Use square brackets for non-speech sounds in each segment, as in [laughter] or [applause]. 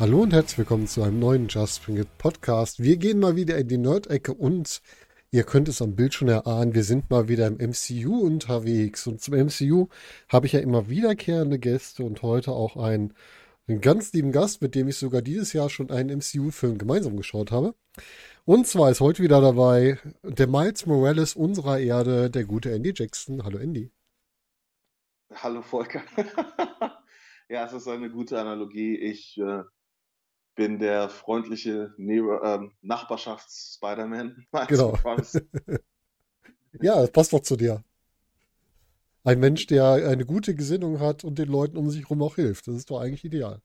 Hallo und herzlich willkommen zu einem neuen Just Bring It Podcast. Wir gehen mal wieder in die Nerd-Ecke und ihr könnt es am Bild schon erahnen, wir sind mal wieder im MCU unterwegs. Und zum MCU habe ich ja immer wiederkehrende Gäste und heute auch einen, einen ganz lieben Gast, mit dem ich sogar dieses Jahr schon einen MCU-Film gemeinsam geschaut habe. Und zwar ist heute wieder dabei der Miles Morales unserer Erde, der gute Andy Jackson. Hallo Andy. Hallo Volker. [laughs] ja, es ist eine gute Analogie. Ich äh, bin der freundliche ne äh, Nachbarschafts-Spider-Man. [laughs] Genau. [laughs] ja, das passt doch zu dir. Ein Mensch, der eine gute Gesinnung hat und den Leuten um sich herum auch hilft. Das ist doch eigentlich ideal.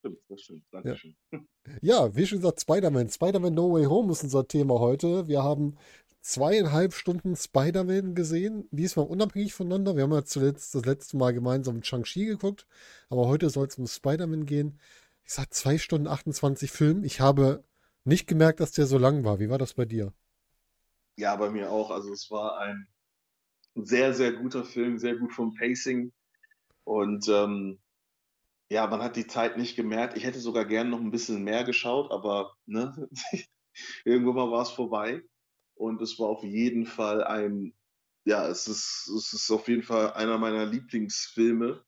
Stimmt, das stimmt. Dankeschön. Ja, [laughs] ja wie schon gesagt, Spider-Man. Spider-Man No Way Home ist unser Thema heute. Wir haben zweieinhalb Stunden Spider-Man gesehen, diesmal unabhängig voneinander. Wir haben ja zuletzt das letzte Mal gemeinsam Shang-Chi geguckt, aber heute soll es um Spider-Man gehen. Ich sag zwei Stunden 28 Film. Ich habe nicht gemerkt, dass der so lang war. Wie war das bei dir? Ja, bei mir auch. Also es war ein sehr, sehr guter Film, sehr gut vom Pacing. Und ähm, ja, man hat die Zeit nicht gemerkt. Ich hätte sogar gern noch ein bisschen mehr geschaut, aber ne, [laughs] irgendwann mal war es vorbei. Und es war auf jeden Fall ein, ja, es ist, es ist auf jeden Fall einer meiner Lieblingsfilme,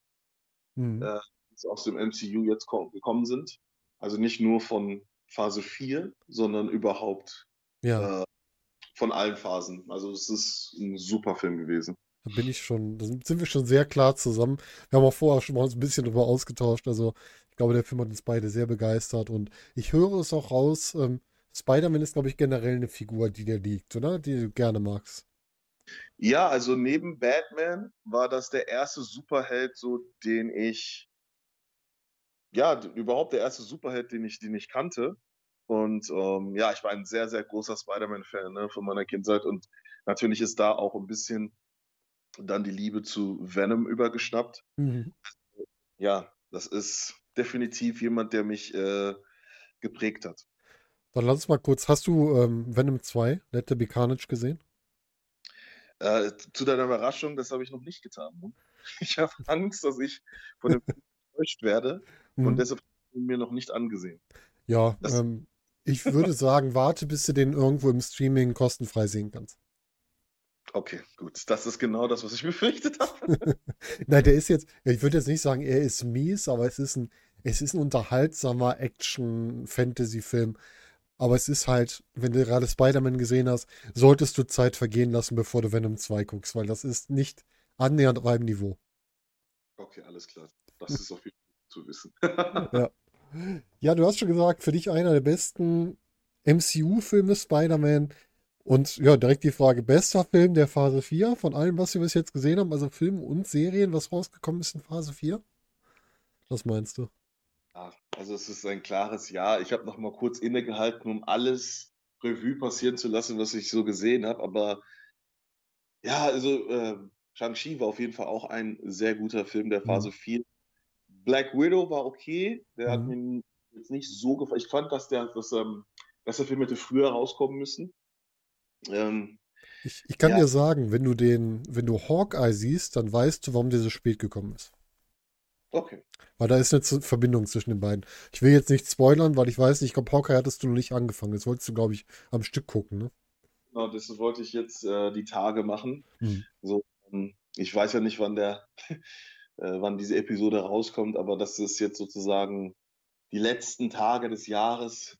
mhm. äh, die aus dem MCU jetzt gekommen sind. Also nicht nur von Phase 4, sondern überhaupt ja. äh, von allen Phasen. Also es ist ein super Film gewesen. Da bin ich schon, da sind wir schon sehr klar zusammen. Wir haben auch vorher schon mal uns ein bisschen darüber ausgetauscht. Also ich glaube, der Film hat uns beide sehr begeistert und ich höre es auch raus. Ähm, Spider-Man ist, glaube ich, generell eine Figur, die dir liegt, oder? Die du gerne magst. Ja, also neben Batman war das der erste Superheld, so den ich, ja, überhaupt der erste Superheld, den ich, den ich kannte. Und ähm, ja, ich war ein sehr, sehr großer Spider-Man-Fan ne, von meiner Kindheit. Und natürlich ist da auch ein bisschen dann die Liebe zu Venom übergeschnappt. Mhm. Ja, das ist definitiv jemand, der mich äh, geprägt hat. Dann lass uns mal kurz, hast du ähm, Venom 2, Let There Be Carnage gesehen? Äh, zu deiner Überraschung, das habe ich noch nicht getan. Ne? [laughs] Ich habe Angst, dass ich von dem [laughs] enttäuscht werde mhm. und deshalb habe ich ihn mir noch nicht angesehen. Ja, ähm, ich würde sagen, warte, bis du den irgendwo im Streaming kostenfrei sehen kannst. Okay, gut. Das ist genau das, was ich [laughs] befürchtet habe. [laughs] Nein, der ist jetzt, ich würde jetzt nicht sagen, er ist mies, aber es ist ein, es ist ein unterhaltsamer Action-Fantasy-Film. Aber es ist halt, wenn du gerade Spider-Man gesehen hast, solltest du Zeit vergehen lassen, bevor du Venom 2 guckst, weil das ist nicht annähernd auf einem Niveau. Okay, alles klar. Das ist auf jeden Fall zu wissen. ja. ja, du hast schon gesagt, für dich einer der besten MCU-Filme Spider-Man. Und ja, direkt die Frage, bester Film der Phase 4 von allem, was wir bis jetzt gesehen haben, also Film und Serien, was rausgekommen ist in Phase 4? Was meinst du? Ja, also es ist ein klares Ja. Ich habe noch mal kurz innegehalten, um alles Revue passieren zu lassen, was ich so gesehen habe. Aber ja, also äh, Shang-Chi war auf jeden Fall auch ein sehr guter Film der Phase mhm. 4. Black Widow war okay. Der mhm. hat mir jetzt nicht so gefallen. Ich fand, dass der, dass, ähm, dass der Film hätte früher rauskommen müssen. Ähm, ich, ich, kann ja. dir sagen, wenn du den, wenn du Hawkeye siehst, dann weißt du, warum der so spät gekommen ist. Okay. Weil da ist eine Verbindung zwischen den beiden. Ich will jetzt nicht spoilern, weil ich weiß nicht, ich glaube, Hawkeye hattest du noch nicht angefangen. Das wolltest du, glaube ich, am Stück gucken, ne? Genau, das wollte ich jetzt äh, die Tage machen. Mhm. So, ähm, ich weiß ja nicht, wann der, [laughs] äh, wann diese Episode rauskommt, aber das ist jetzt sozusagen die letzten Tage des Jahres,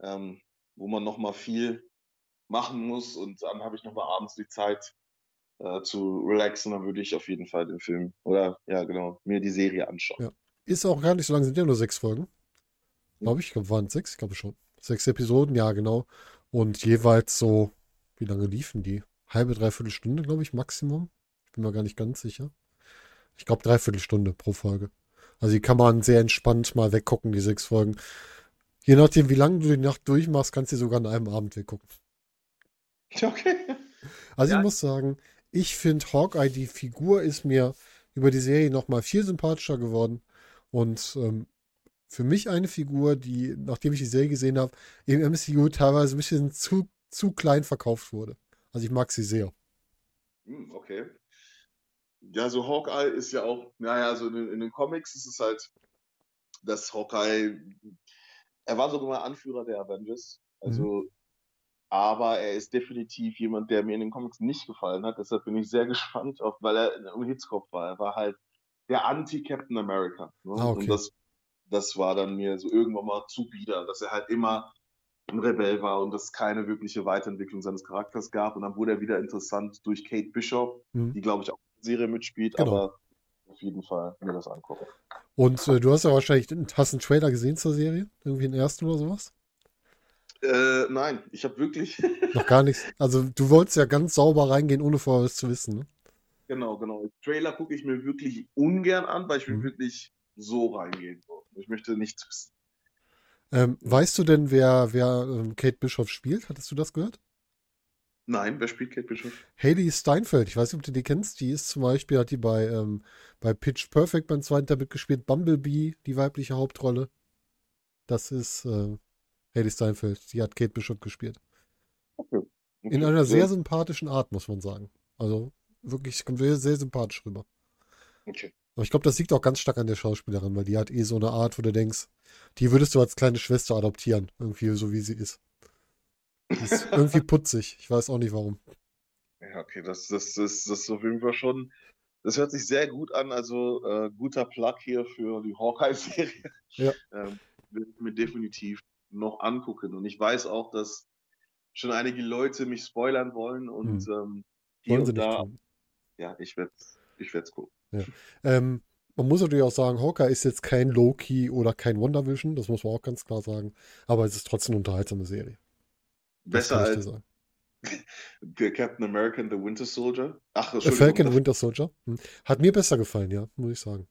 ähm, wo man nochmal viel machen muss und dann habe ich nochmal abends die Zeit, äh, zu relaxen, dann würde ich auf jeden Fall den Film oder ja, genau, mir die Serie anschauen. Ja. Ist auch gar nicht so lange, sind ja nur sechs Folgen. Glaube ich, waren sechs, ich glaube schon. Sechs Episoden, ja, genau. Und jeweils so, wie lange liefen die? Halbe, dreiviertel Stunde, glaube ich, Maximum. Ich bin mir gar nicht ganz sicher. Ich glaube, dreiviertel Stunde pro Folge. Also die kann man sehr entspannt mal weggucken, die sechs Folgen. Je nachdem, wie lange du die Nacht durchmachst, kannst du sogar an einem Abend weggucken. [laughs] Okay. Also ja. ich muss sagen, ich finde Hawkeye, die Figur ist mir über die Serie nochmal viel sympathischer geworden. Und ähm, für mich eine Figur, die, nachdem ich die Serie gesehen habe, im MCU teilweise ein bisschen zu, zu klein verkauft wurde. Also ich mag sie sehr. Hm, okay. Ja, so Hawkeye ist ja auch, naja, so in, in den Comics ist es halt dass Hawkeye, er war sogar mal Anführer der Avengers, also, mhm. aber er ist definitiv jemand, der mir in den Comics nicht gefallen hat, deshalb bin ich sehr [laughs] gespannt, auf, weil er im Hitzkopf war. Er war halt der Anti-Captain America. Ne? Ah, okay. Und das, das war dann mir so irgendwann mal zu bieder, dass er halt immer ein Rebell war und es keine wirkliche Weiterentwicklung seines Charakters gab. Und dann wurde er wieder interessant durch Kate Bishop, mhm. die, glaube ich, auch Serie mitspielt, genau. aber auf jeden Fall mir das angucken. Und äh, du hast ja wahrscheinlich, hast einen Trailer gesehen zur Serie? Irgendwie den ersten oder sowas? Äh, nein, ich habe wirklich. [laughs] Noch gar nichts. Also, du wolltest ja ganz sauber reingehen, ohne vorher was zu wissen, ne? Genau, genau. Trailer gucke ich mir wirklich ungern an, weil ich will mhm. wirklich so reingehen. Ich möchte nichts wissen. Ähm, weißt du denn, wer, wer ähm, Kate Bischoff spielt? Hattest du das gehört? Nein, wer spielt Kate Bischoff? Haley Steinfeld. Ich weiß nicht, ob du die kennst. Die ist zum Beispiel, hat die bei, ähm, bei Pitch Perfect beim zweiten Teil mitgespielt. Bumblebee, die weibliche Hauptrolle. Das ist äh, Haley Steinfeld. Die hat Kate Bishop gespielt. Okay. okay. In einer sehr sympathischen Art, muss man sagen. Also wirklich, kommt sehr, sehr sympathisch rüber. Okay. Aber ich glaube, das liegt auch ganz stark an der Schauspielerin, weil die hat eh so eine Art, wo du denkst, die würdest du als kleine Schwester adoptieren, irgendwie so wie sie ist. Die ist irgendwie putzig. Ich weiß auch nicht warum. Ja, okay, das, das, das, das ist auf jeden Fall schon. Das hört sich sehr gut an. Also äh, guter Plug hier für die Hawkeye-Serie. Ja. Ähm, will ich mir definitiv noch angucken. Und ich weiß auch, dass schon einige Leute mich spoilern wollen und hm. ähm, hier wollen und da. Tun. Ja, ich werde ich werde es gucken. Ja. Ähm, man muss natürlich auch sagen, Hawker ist jetzt kein Loki oder kein WandaVision, das muss man auch ganz klar sagen. Aber es ist trotzdem eine unterhaltsame Serie. Besser als [laughs] Captain America and the Winter Soldier. Ach, Falcon Winter Soldier. Hm. Hat mir besser gefallen, ja, muss ich sagen.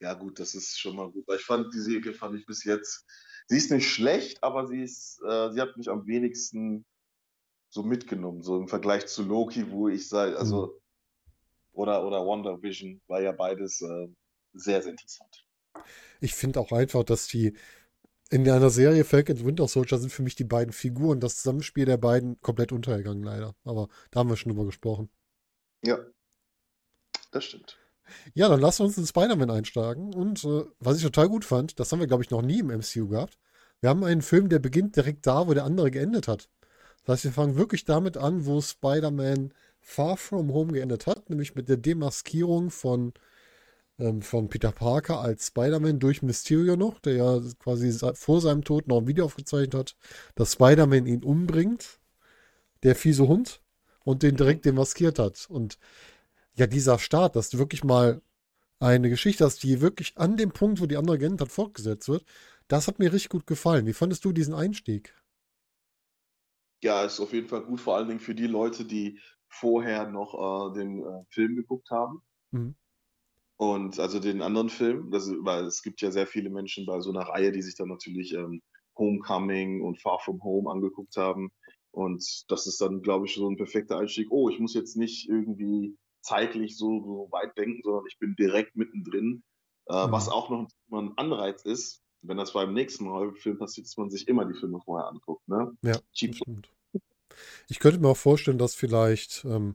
Ja, gut, das ist schon mal gut. Ich fand die Serie fand ich bis jetzt. Sie ist nicht schlecht, aber sie ist, äh, sie hat mich am wenigsten so mitgenommen, so im Vergleich zu Loki, wo ich sage, also mhm oder, oder Wonder Vision, war ja beides äh, sehr, sehr interessant. Ich finde auch einfach, dass die in einer Serie Falcon Winter Soldier sind für mich die beiden Figuren, das Zusammenspiel der beiden komplett untergegangen, leider. Aber da haben wir schon drüber gesprochen. Ja, das stimmt. Ja, dann lassen wir uns in Spider-Man einsteigen. Und äh, was ich total gut fand, das haben wir, glaube ich, noch nie im MCU gehabt. Wir haben einen Film, der beginnt direkt da, wo der andere geendet hat. Das heißt, wir fangen wirklich damit an, wo Spider-Man Far From Home geendet hat, nämlich mit der Demaskierung von, ähm, von Peter Parker als Spider-Man durch Mysterio noch, der ja quasi vor seinem Tod noch ein Video aufgezeichnet hat, dass Spider-Man ihn umbringt, der fiese Hund, und den direkt demaskiert hat. Und ja, dieser Start, dass du wirklich mal eine Geschichte hast, die wirklich an dem Punkt, wo die andere geendet hat, fortgesetzt wird, das hat mir richtig gut gefallen. Wie fandest du diesen Einstieg? Ja, ist auf jeden Fall gut, vor allen Dingen für die Leute, die vorher noch äh, den äh, Film geguckt haben. Mhm. Und also den anderen Film, das, weil es gibt ja sehr viele Menschen bei so einer Reihe, die sich dann natürlich ähm, Homecoming und Far From Home angeguckt haben. Und das ist dann, glaube ich, so ein perfekter Einstieg. Oh, ich muss jetzt nicht irgendwie zeitlich so, so weit denken, sondern ich bin direkt mittendrin. Äh, mhm. Was auch noch ein Anreiz ist, wenn das beim nächsten Film passiert, dass man sich immer die Filme vorher anguckt. Ne? Ja, Cheap stimmt. Ich könnte mir auch vorstellen, dass vielleicht, ähm,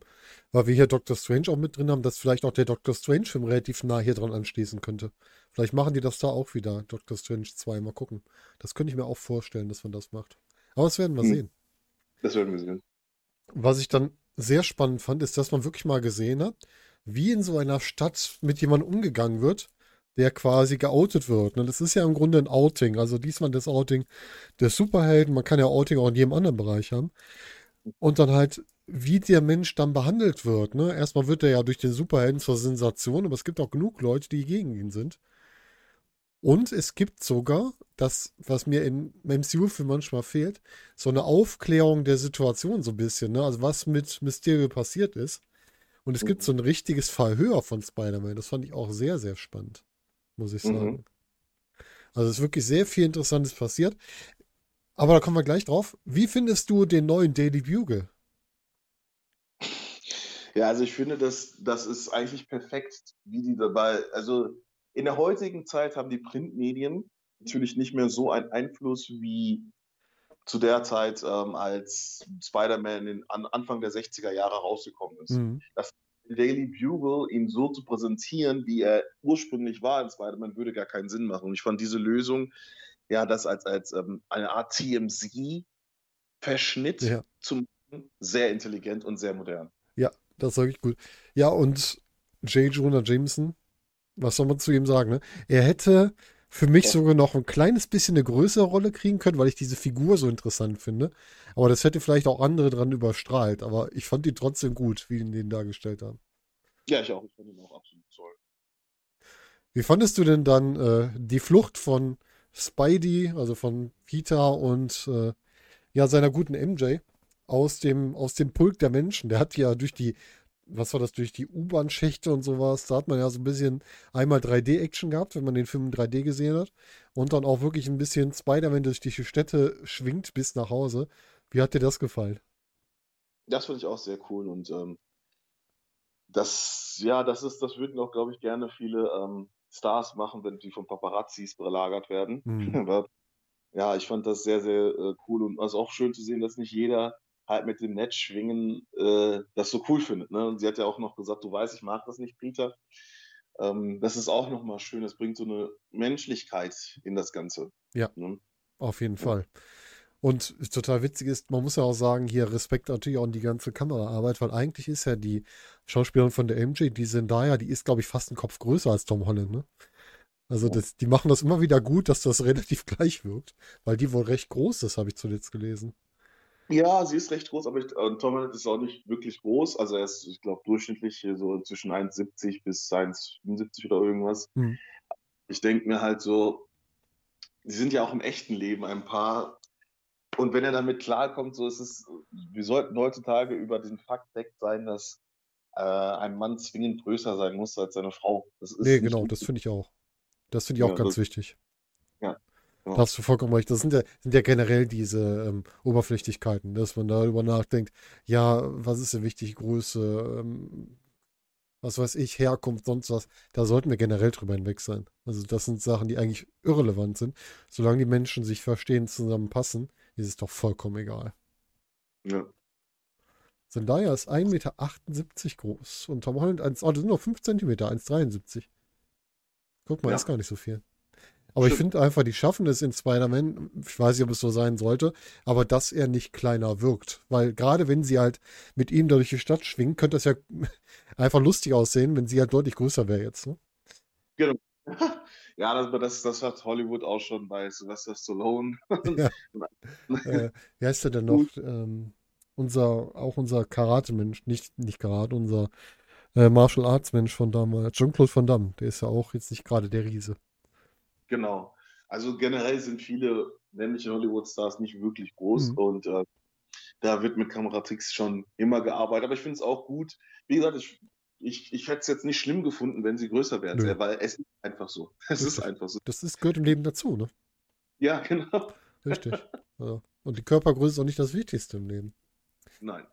weil wir hier Doctor Strange auch mit drin haben, dass vielleicht auch der Doctor Strange-Film relativ nah hier dran anschließen könnte. Vielleicht machen die das da auch wieder, Doctor Strange 2. Mal gucken. Das könnte ich mir auch vorstellen, dass man das macht. Aber das werden wir hm. sehen. Das werden wir sehen. Was ich dann sehr spannend fand, ist, dass man wirklich mal gesehen hat, wie in so einer Stadt mit jemandem umgegangen wird, der quasi geoutet wird. Und das ist ja im Grunde ein Outing. Also diesmal das Outing des Superhelden. Man kann ja Outing auch in jedem anderen Bereich haben. Und dann halt, wie der Mensch dann behandelt wird. Ne? Erstmal wird er ja durch den Superhelden zur Sensation, aber es gibt auch genug Leute, die gegen ihn sind. Und es gibt sogar, das, was mir im MCU-Film manchmal fehlt, so eine Aufklärung der Situation so ein bisschen. Ne? Also was mit Mysterio passiert ist. Und es gibt so ein richtiges Verhör von Spider-Man. Das fand ich auch sehr, sehr spannend muss ich sagen. Mhm. Also es ist wirklich sehr viel Interessantes passiert. Aber da kommen wir gleich drauf. Wie findest du den neuen Daily Bugle? Ja, also ich finde, das, das ist eigentlich perfekt, wie die dabei, also in der heutigen Zeit haben die Printmedien natürlich nicht mehr so einen Einfluss wie zu der Zeit, ähm, als Spider-Man an Anfang der 60er Jahre rausgekommen ist. Mhm. Das Daily Bugle ihn so zu präsentieren, wie er ursprünglich war in Spider-Man, würde gar keinen Sinn machen. Und ich fand diese Lösung, ja, das als, als ähm, eine Art TMZ-Verschnitt Ja. zum sehr intelligent und sehr modern. Ja, das sage ich gut. Ja, und J. Jonah Jameson, was soll man zu ihm sagen, ne? Er hätte für mich Ja. sogar noch ein kleines bisschen eine größere Rolle kriegen können, weil ich diese Figur so interessant finde. Aber das hätte vielleicht auch andere dran überstrahlt. Aber ich fand ihn trotzdem gut, wie ihn den dargestellt haben. Ja, ich auch. Ich fand ihn auch absolut toll. Wie fandest du denn dann äh, die Flucht von Spidey, also von Peter und äh, ja, seiner guten MJ aus dem, aus dem Pulk der Menschen? Der hat ja durch die, was war das, durch die U-Bahn-Schächte und sowas, da hat man ja so ein bisschen einmal 3D-Action gehabt, wenn man den Film in 3D gesehen hat. Und dann auch wirklich ein bisschen Spider-Man durch die Städte schwingt bis nach Hause. Wie hat dir das gefallen? Das finde ich auch sehr cool und ähm, das, ja, das ist, das würden auch, glaube ich, gerne viele ähm, Stars machen, wenn die von Paparazzis belagert werden. Hm. Aber [laughs] ja, ich fand das sehr, sehr äh, cool und also auch schön zu sehen, dass nicht jeder halt mit dem Netz schwingen äh, das so cool findet. Ne? Und sie hat ja auch noch gesagt, du weißt, ich mag das nicht, Peter. Ähm, das ist auch nochmal schön, das bringt so eine Menschlichkeit in das Ganze. Ja. Ne? Auf jeden Ja. Fall. Und total witzig ist, man muss ja auch sagen, hier Respekt natürlich auch an die ganze Kameraarbeit, weil eigentlich ist ja die Schauspielerin von der MJ, die Zendaya, die ist, glaube ich, fast einen Kopf größer als Tom Holland, ne? Also Ja. das, die machen das immer wieder gut, dass das [laughs] relativ gleich wirkt, weil die wohl recht groß ist, habe ich zuletzt gelesen. Ja, sie ist recht groß, aber ich, und Tom Holland ist auch nicht wirklich groß. Also er ist, ich glaube, durchschnittlich so zwischen 1,70 bis 1,75 oder irgendwas. Hm. Ich denke mir halt so, sie sind ja auch im echten Leben ein Paar. Und wenn er damit klarkommt, so ist es, wir sollten heutzutage über den Fakt weg sein, dass äh, ein Mann zwingend größer sein muss als seine Frau. Das Nee, genau, das finde ich auch. Das finde ich auch Ja, ganz wichtig. Ja. Da hast du vollkommen recht. Das sind ja, sind ja generell diese ähm, Oberflächlichkeiten, dass man darüber nachdenkt, ja, was ist denn wichtig, Größe, ähm, was weiß ich, Herkunft, sonst was. Da sollten wir generell drüber hinweg sein. Also das sind Sachen, die eigentlich irrelevant sind. Solange die Menschen sich verstehen, zusammenpassen, ist es doch vollkommen egal. Ja. Zendaya ist 1,78 Meter groß und Tom Holland 1, oh, das sind noch 5 Zentimeter, 1,73. Guck mal, Ja. ist gar nicht so viel. Aber ich finde einfach, die schaffen es in Spider-Man, ich weiß nicht, ob es so sein sollte, aber dass er nicht kleiner wirkt. Weil gerade wenn sie halt mit ihm durch die Stadt schwingen, könnte das ja [laughs] einfach lustig aussehen, wenn sie halt deutlich größer wäre jetzt. Ne? [laughs] Ja, das, das, das hat Hollywood auch schon bei Sylvester Stallone. [laughs] Ja. Äh, wie heißt der denn noch? Ähm, unser, auch unser Karate-Mensch, nicht, nicht Karate, unser äh, Martial Arts-Mensch von damals, Jean-Claude Van Damme, der ist ja auch jetzt nicht gerade der Riese. Genau. Also generell sind viele männliche Hollywood-Stars nicht wirklich groß Mhm. und äh, da wird mit Kameratricks schon immer gearbeitet. Aber ich finde es auch gut. Wie gesagt, ich, ich, ich hätte es jetzt nicht schlimm gefunden, wenn sie größer wären, Nö. weil es ist einfach so. [laughs] Es ist einfach so. Das ist, gehört im Leben dazu, ne? Ja, [laughs] genau. Richtig. ja. Und die Körpergröße ist auch nicht das Wichtigste im Leben. Nein.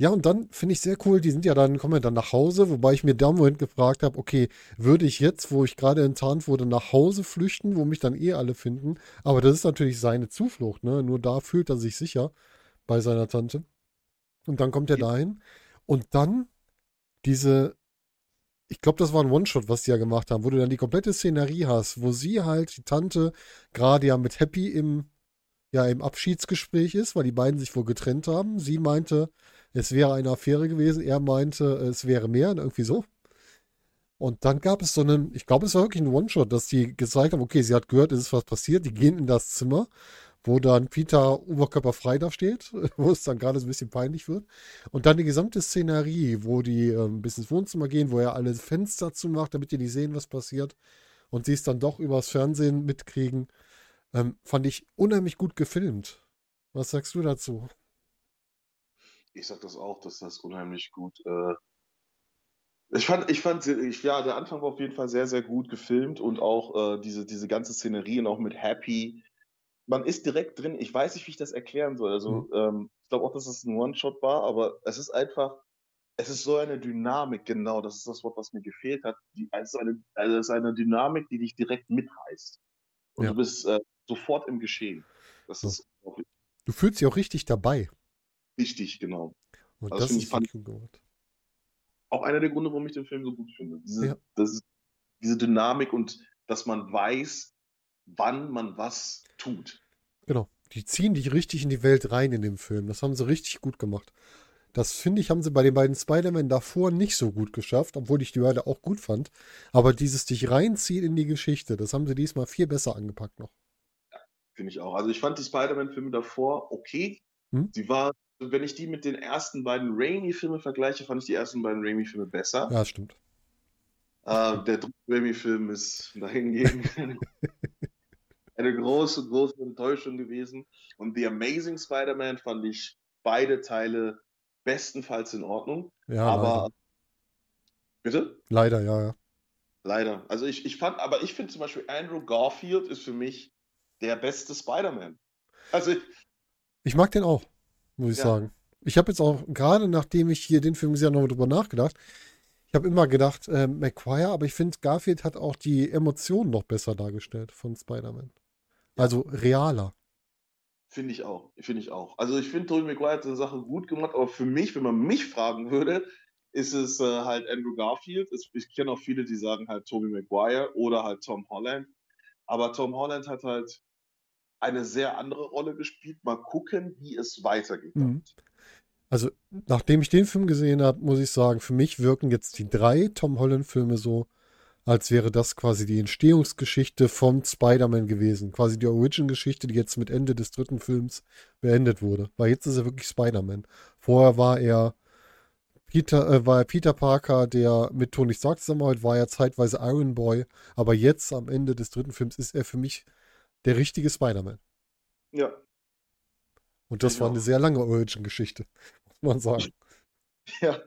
Ja, und dann finde ich sehr cool, die sind ja dann, kommen ja dann nach Hause, wobei ich mir da Moment gefragt habe, okay, würde ich jetzt, wo ich gerade enttarnt wurde, nach Hause flüchten, wo mich dann eh alle finden? Aber das ist natürlich seine Zuflucht, ne? Nur da fühlt er sich sicher bei seiner Tante. Und dann kommt er dahin. Und dann diese, ich glaube, das war ein One-Shot, was die ja gemacht haben, wo du dann die komplette Szenerie hast, wo sie halt, die Tante, gerade ja mit Happy im, ja, im Abschiedsgespräch ist, weil die beiden sich wohl getrennt haben. Sie meinte, es wäre eine Affäre gewesen. Er meinte, es wäre mehr, irgendwie so. Und dann gab es so einen, ich glaube, es war wirklich ein One-Shot, dass die gezeigt haben, okay, sie hat gehört, es ist was passiert. Die gehen in das Zimmer, wo dann Peter oberkörperfrei da steht, [laughs] wo es dann gerade so ein bisschen peinlich wird. Und dann die gesamte Szenerie, wo die ähm, bis ins Wohnzimmer gehen, wo er alle Fenster zumacht, damit die nicht sehen, was passiert. Und sie es dann doch übers Fernsehen mitkriegen, ähm, fand ich unheimlich gut gefilmt. Was sagst du dazu? Ich sag das auch, dass das unheimlich gut. Äh, ich fand, ich fand, ich, ja, der Anfang war auf jeden Fall sehr, sehr gut gefilmt und auch äh, diese, diese ganze Szenerie und auch mit Happy. Man ist direkt drin. Ich weiß nicht, wie ich das erklären soll. Also, ähm, ich glaube auch, dass es ein One-Shot war, aber es ist einfach, es ist so eine Dynamik, genau, das ist das Wort, was mir gefehlt hat. Die, es, ist eine, also es ist eine Dynamik, die dich direkt mitreißt. Und Ja. du bist äh, sofort im Geschehen. Das ist Du fühlst dich auch richtig dabei. Wichtig, genau. Und Also das finde ist ich gut auch einer der Gründe, warum ich den Film so gut finde. Diese, Ja. das ist, diese Dynamik und dass man weiß, wann man was tut. Genau. Die ziehen dich richtig in die Welt rein in dem Film. Das haben sie richtig gut gemacht. Das finde ich, haben sie bei den beiden Spider-Man davor nicht so gut geschafft, obwohl ich die beide auch gut fand. Aber dieses dich reinziehen in die Geschichte, das haben sie diesmal viel besser angepackt noch. Finde ich auch. Also ich fand die Spider-Man-Filme davor okay. Hm? Sie war, wenn ich die mit den ersten beiden Raimi-Filme vergleiche, fand ich die ersten beiden Raimi-Filme besser. Ja, stimmt. Äh, der dritte Raimi-Film ist dahingegen [laughs] eine große, große Enttäuschung gewesen. Und The Amazing Spider-Man fand ich beide Teile bestenfalls in Ordnung. Ja, aber bitte? leider. Leider, ja, ja. Leider. Also ich, ich fand, aber ich finde zum Beispiel Andrew Garfield ist für mich der beste Spider-Man. Also ich, Ich mag den auch, muss ich Ja. sagen. Ich habe jetzt auch, gerade nachdem ich hier den Film gesehen habe, nochmal drüber nachgedacht. Ich habe immer gedacht, äh, McQuire, aber ich finde, Garfield hat auch die Emotionen noch besser dargestellt von Spider-Man. Ja. Also realer. Finde ich auch, finde ich auch. Also ich finde, Tobey Maguire hat seine Sache gut gemacht, aber für mich, wenn man mich fragen würde, ist es äh, halt Andrew Garfield. Es, ich kenne auch viele, die sagen halt Tobey Maguire oder halt Tom Holland. Aber Tom Holland hat halt eine sehr andere Rolle gespielt. Mal gucken, wie es weitergeht. Mhm. Also, nachdem ich den Film gesehen habe, muss ich sagen, für mich wirken jetzt die drei Tom Holland-Filme so, als wäre das quasi die Entstehungsgeschichte von Spider-Man gewesen. Quasi die Origin-Geschichte, die jetzt mit Ende des dritten Films beendet wurde. Weil jetzt ist er wirklich Spider-Man. Vorher war er Peter, äh, war er Peter Parker, der mit Tony Stark zusammenarbeitet, war er zeitweise Iron Boy. Aber jetzt am Ende des dritten Films ist er für mich der richtige Spider-Man. Ja, Und das Ich war eine sehr lange Origin-Geschichte, [laughs] muss man sagen. [laughs] ja,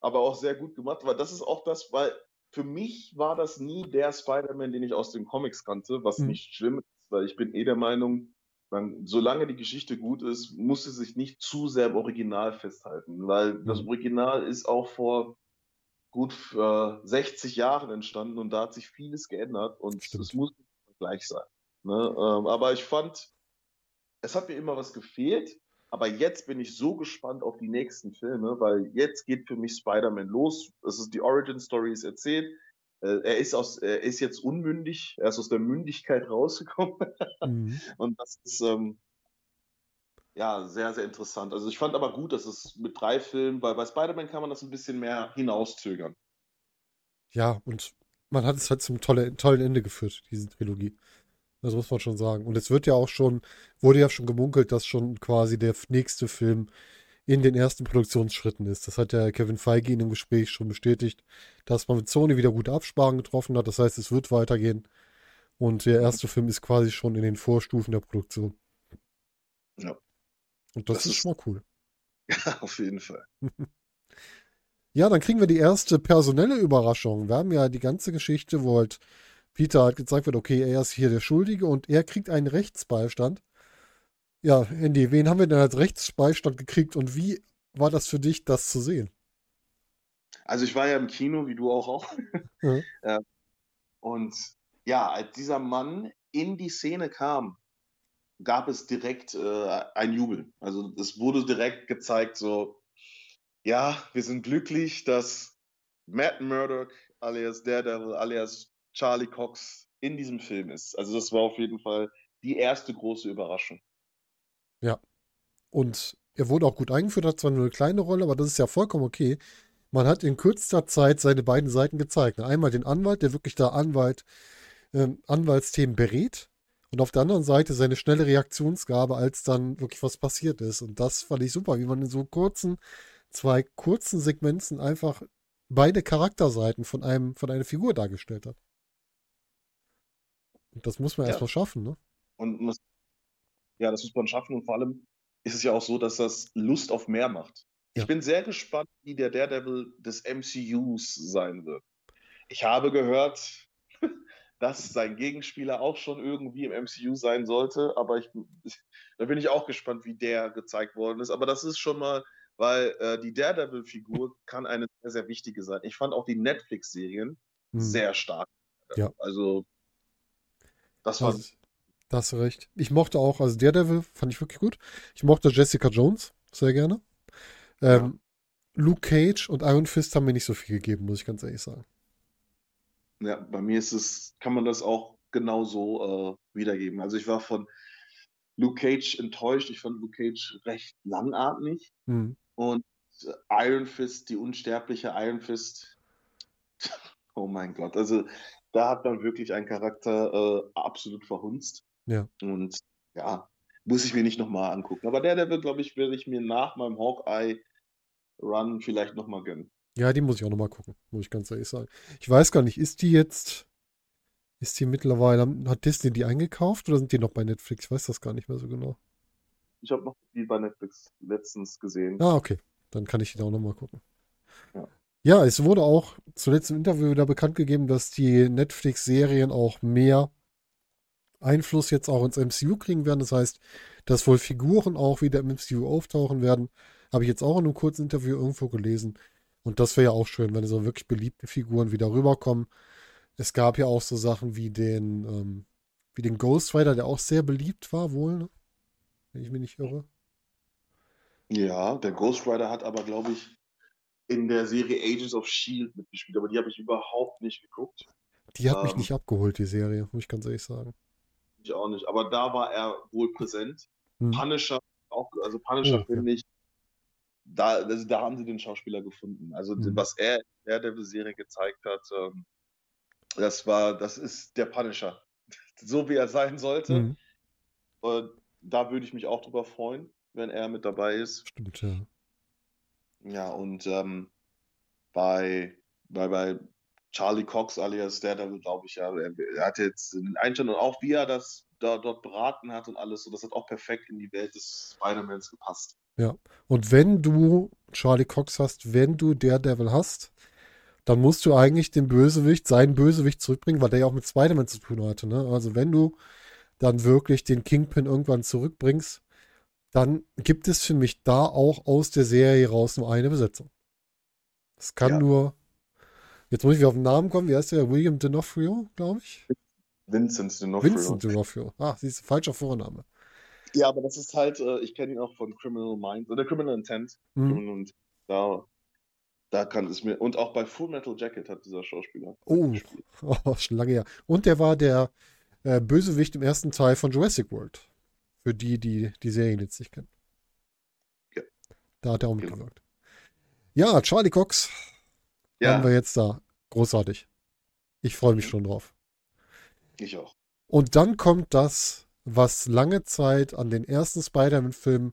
aber auch sehr gut gemacht, weil das ist auch das, weil für mich war das nie der Spider-Man, den ich aus den Comics kannte, was Mhm. nicht schlimm ist, weil ich bin eh der Meinung, man, solange die Geschichte gut ist, muss sie sich nicht zu sehr im Original festhalten, weil das Mhm. Original ist auch vor gut äh, 60 Jahren entstanden und da hat sich vieles geändert und Stimmt. es muss gleich sein. Ne? Ähm, aber ich fand, es hat mir immer was gefehlt, aber jetzt bin ich so gespannt auf die nächsten Filme, weil jetzt geht für mich Spider-Man los. Es ist die Origin Story ist erzählt. Äh, Er ist aus, er ist jetzt unmündig, er ist aus der Mündigkeit rausgekommen. [laughs] Mhm. Und das ist ähm, ja sehr, sehr interessant. Also ich fand aber gut, dass es mit drei Filmen, weil bei Spider-Man kann man das ein bisschen mehr hinauszögern. Ja, und man hat es halt zum tolle, tollen Ende geführt, diese Trilogie. Das muss man schon sagen. Und es wird ja auch schon, wurde ja schon gemunkelt, dass schon quasi der nächste Film in den ersten Produktionsschritten ist. Das hat ja Kevin Feige in dem Gespräch schon bestätigt, dass man mit Sony wieder gute Absprachen getroffen hat. Das heißt, es wird weitergehen. Und der erste Film ist quasi schon in den Vorstufen der Produktion. Ja. Und das, Das ist ist- schon mal cool. [laughs] Ja, auf jeden Fall. [laughs] Ja, dann kriegen wir die erste personelle Überraschung. Wir haben ja die ganze Geschichte, wo halt Peter halt gezeigt wird, okay, er ist hier der Schuldige und er kriegt einen Rechtsbeistand. Ja, Andy, wen haben wir denn als Rechtsbeistand gekriegt und wie war das für dich, das zu sehen? Also ich war ja im Kino, wie du auch auch. Ja. [laughs] Äh, Und ja, als dieser Mann in die Szene kam, gab es direkt äh, ein Jubel. Also es wurde direkt gezeigt, so, ja, wir sind glücklich, dass Matt Murdock alias Daredevil alias Charlie Cox in diesem Film ist. Also das war auf jeden Fall die erste große Überraschung. Und er wurde auch gut eingeführt, hat zwar nur eine kleine Rolle, aber das ist ja vollkommen okay. Man hat in kürzester Zeit seine beiden Seiten gezeigt. Einmal den Anwalt, der wirklich da Anwalt, ähm, Anwaltsthemen berät. Und auf der anderen Seite seine schnelle Reaktionsgabe, als dann wirklich was passiert ist. Und das fand ich super, wie man in so kurzen, zwei kurzen Segmenten einfach beide Charakterseiten von einem, von einer Figur dargestellt hat. Und das muss man Ja. erstmal schaffen, ne? Und muss, ja, das muss man schaffen. Und vor allem ist es ja auch so, dass das Lust auf mehr macht. Ja. Ich bin sehr gespannt, wie der Daredevil des MCUs sein wird. Ich habe gehört, [laughs] dass sein Gegenspieler auch schon irgendwie im MCU sein sollte, aber ich, [laughs] da bin ich auch gespannt, wie der gezeigt worden ist. Aber das ist schon mal, weil äh, die Daredevil-Figur kann eine sehr, sehr wichtige sein. Ich fand auch die Netflix-Serien Hm. sehr stark. Ja. Also, das war Das, da hast du recht. Ich mochte auch, also Daredevil fand ich wirklich gut. Ich mochte Jessica Jones sehr gerne. Ähm, Luke Cage und Iron Fist haben mir nicht so viel gegeben, muss ich ganz ehrlich sagen. Ja, bei mir ist es, kann man das auch genauso äh, wiedergeben. Also ich war von Luke Cage enttäuscht. Ich fand Luke Cage recht langatmig. Mhm. Und Iron Fist, die unsterbliche Iron Fist, [laughs] oh mein Gott, also da hat man wirklich einen Charakter äh, absolut verhunzt. Ja. Und ja, muss ich mir nicht nochmal angucken. Aber der, der wird, glaube ich, werde ich mir nach meinem Hawkeye-Run vielleicht nochmal gönnen. Ja, die muss ich auch nochmal gucken, muss ich ganz ehrlich sagen. Ich weiß gar nicht, ist die jetzt, ist die mittlerweile, hat Disney die eingekauft oder sind die noch bei Netflix? Ich weiß das gar nicht mehr so genau. Ich habe noch die bei Netflix letztens gesehen. Ah, okay. Dann kann ich die auch nochmal gucken. Ja. Ja, es wurde auch zuletzt im Interview wieder bekannt gegeben, dass die Netflix-Serien auch mehr Einfluss jetzt auch ins MCU kriegen werden. Das heißt, dass wohl Figuren auch wieder im MCU auftauchen werden. Habe ich jetzt auch in einem kurzen Interview irgendwo gelesen. Und das wäre ja auch schön, wenn so wirklich beliebte Figuren wieder rüberkommen. Es gab ja auch so Sachen wie den, ähm, wie den Ghost Rider, der auch sehr beliebt war, wohl, ne? wenn ich mich nicht irre. Ja, der Ghost Rider hat aber, glaube ich, in der Serie Agents of Shield mitgespielt, aber die habe ich überhaupt nicht geguckt. Die hat mich Ähm. nicht abgeholt, die Serie, muss ich ganz ehrlich sagen. Ich auch nicht. Aber da war er wohl präsent. Hm. Punisher auch, also Punisher Oh, finde ich, da, also da haben sie den Schauspieler gefunden. Also Mhm. was er in der Serie gezeigt hat, ähm, das war, das ist der Punisher. [laughs] So wie er sein sollte. Mhm. Und da würde ich mich auch drüber freuen, wenn er mit dabei ist. Stimmt, ja. Ja, und ähm, bei, bei, bei Charlie Cox alias Daredevil, glaube ich, ja, er, er hat jetzt in Einstellung, auch wie er das da, dort beraten hat und alles, so das hat auch perfekt in die Welt des Spider-Mans gepasst. Und wenn du Charlie Cox hast, wenn du Daredevil hast, dann musst du eigentlich den Bösewicht, seinen Bösewicht zurückbringen, weil der ja auch mit Spider-Man zu tun hatte. Ne? Also wenn du dann wirklich den Kingpin irgendwann zurückbringst, dann gibt es für mich da auch aus der Serie raus nur eine Besetzung. Es kann Ja. nur, jetzt muss ich wieder auf den Namen kommen, wie heißt der? William D'Onofrio, glaube ich? Vincent D'Onofrio. Vincent D'Onofrio. Ah, siehst du, falscher Vorname. Ja, aber das ist halt, äh, ich kenne ihn auch von Criminal Minds oder Criminal Intent. Hm. Und da, da kann es mir, und auch bei Full Metal Jacket hat dieser Schauspieler Oh, [laughs] oh, schon lange her. Und der war der äh, Bösewicht im ersten Teil von Jurassic World. Für die, die die Serien jetzt nicht kennen. Ja. Da hat er auch Genau. mitgewirkt. Ja, Charlie Cox Ja, haben wir jetzt da. Großartig. Ich freue mich Mhm. schon drauf. ich auch. Und dann kommt das, was lange Zeit an den ersten Spider-Man-Filmen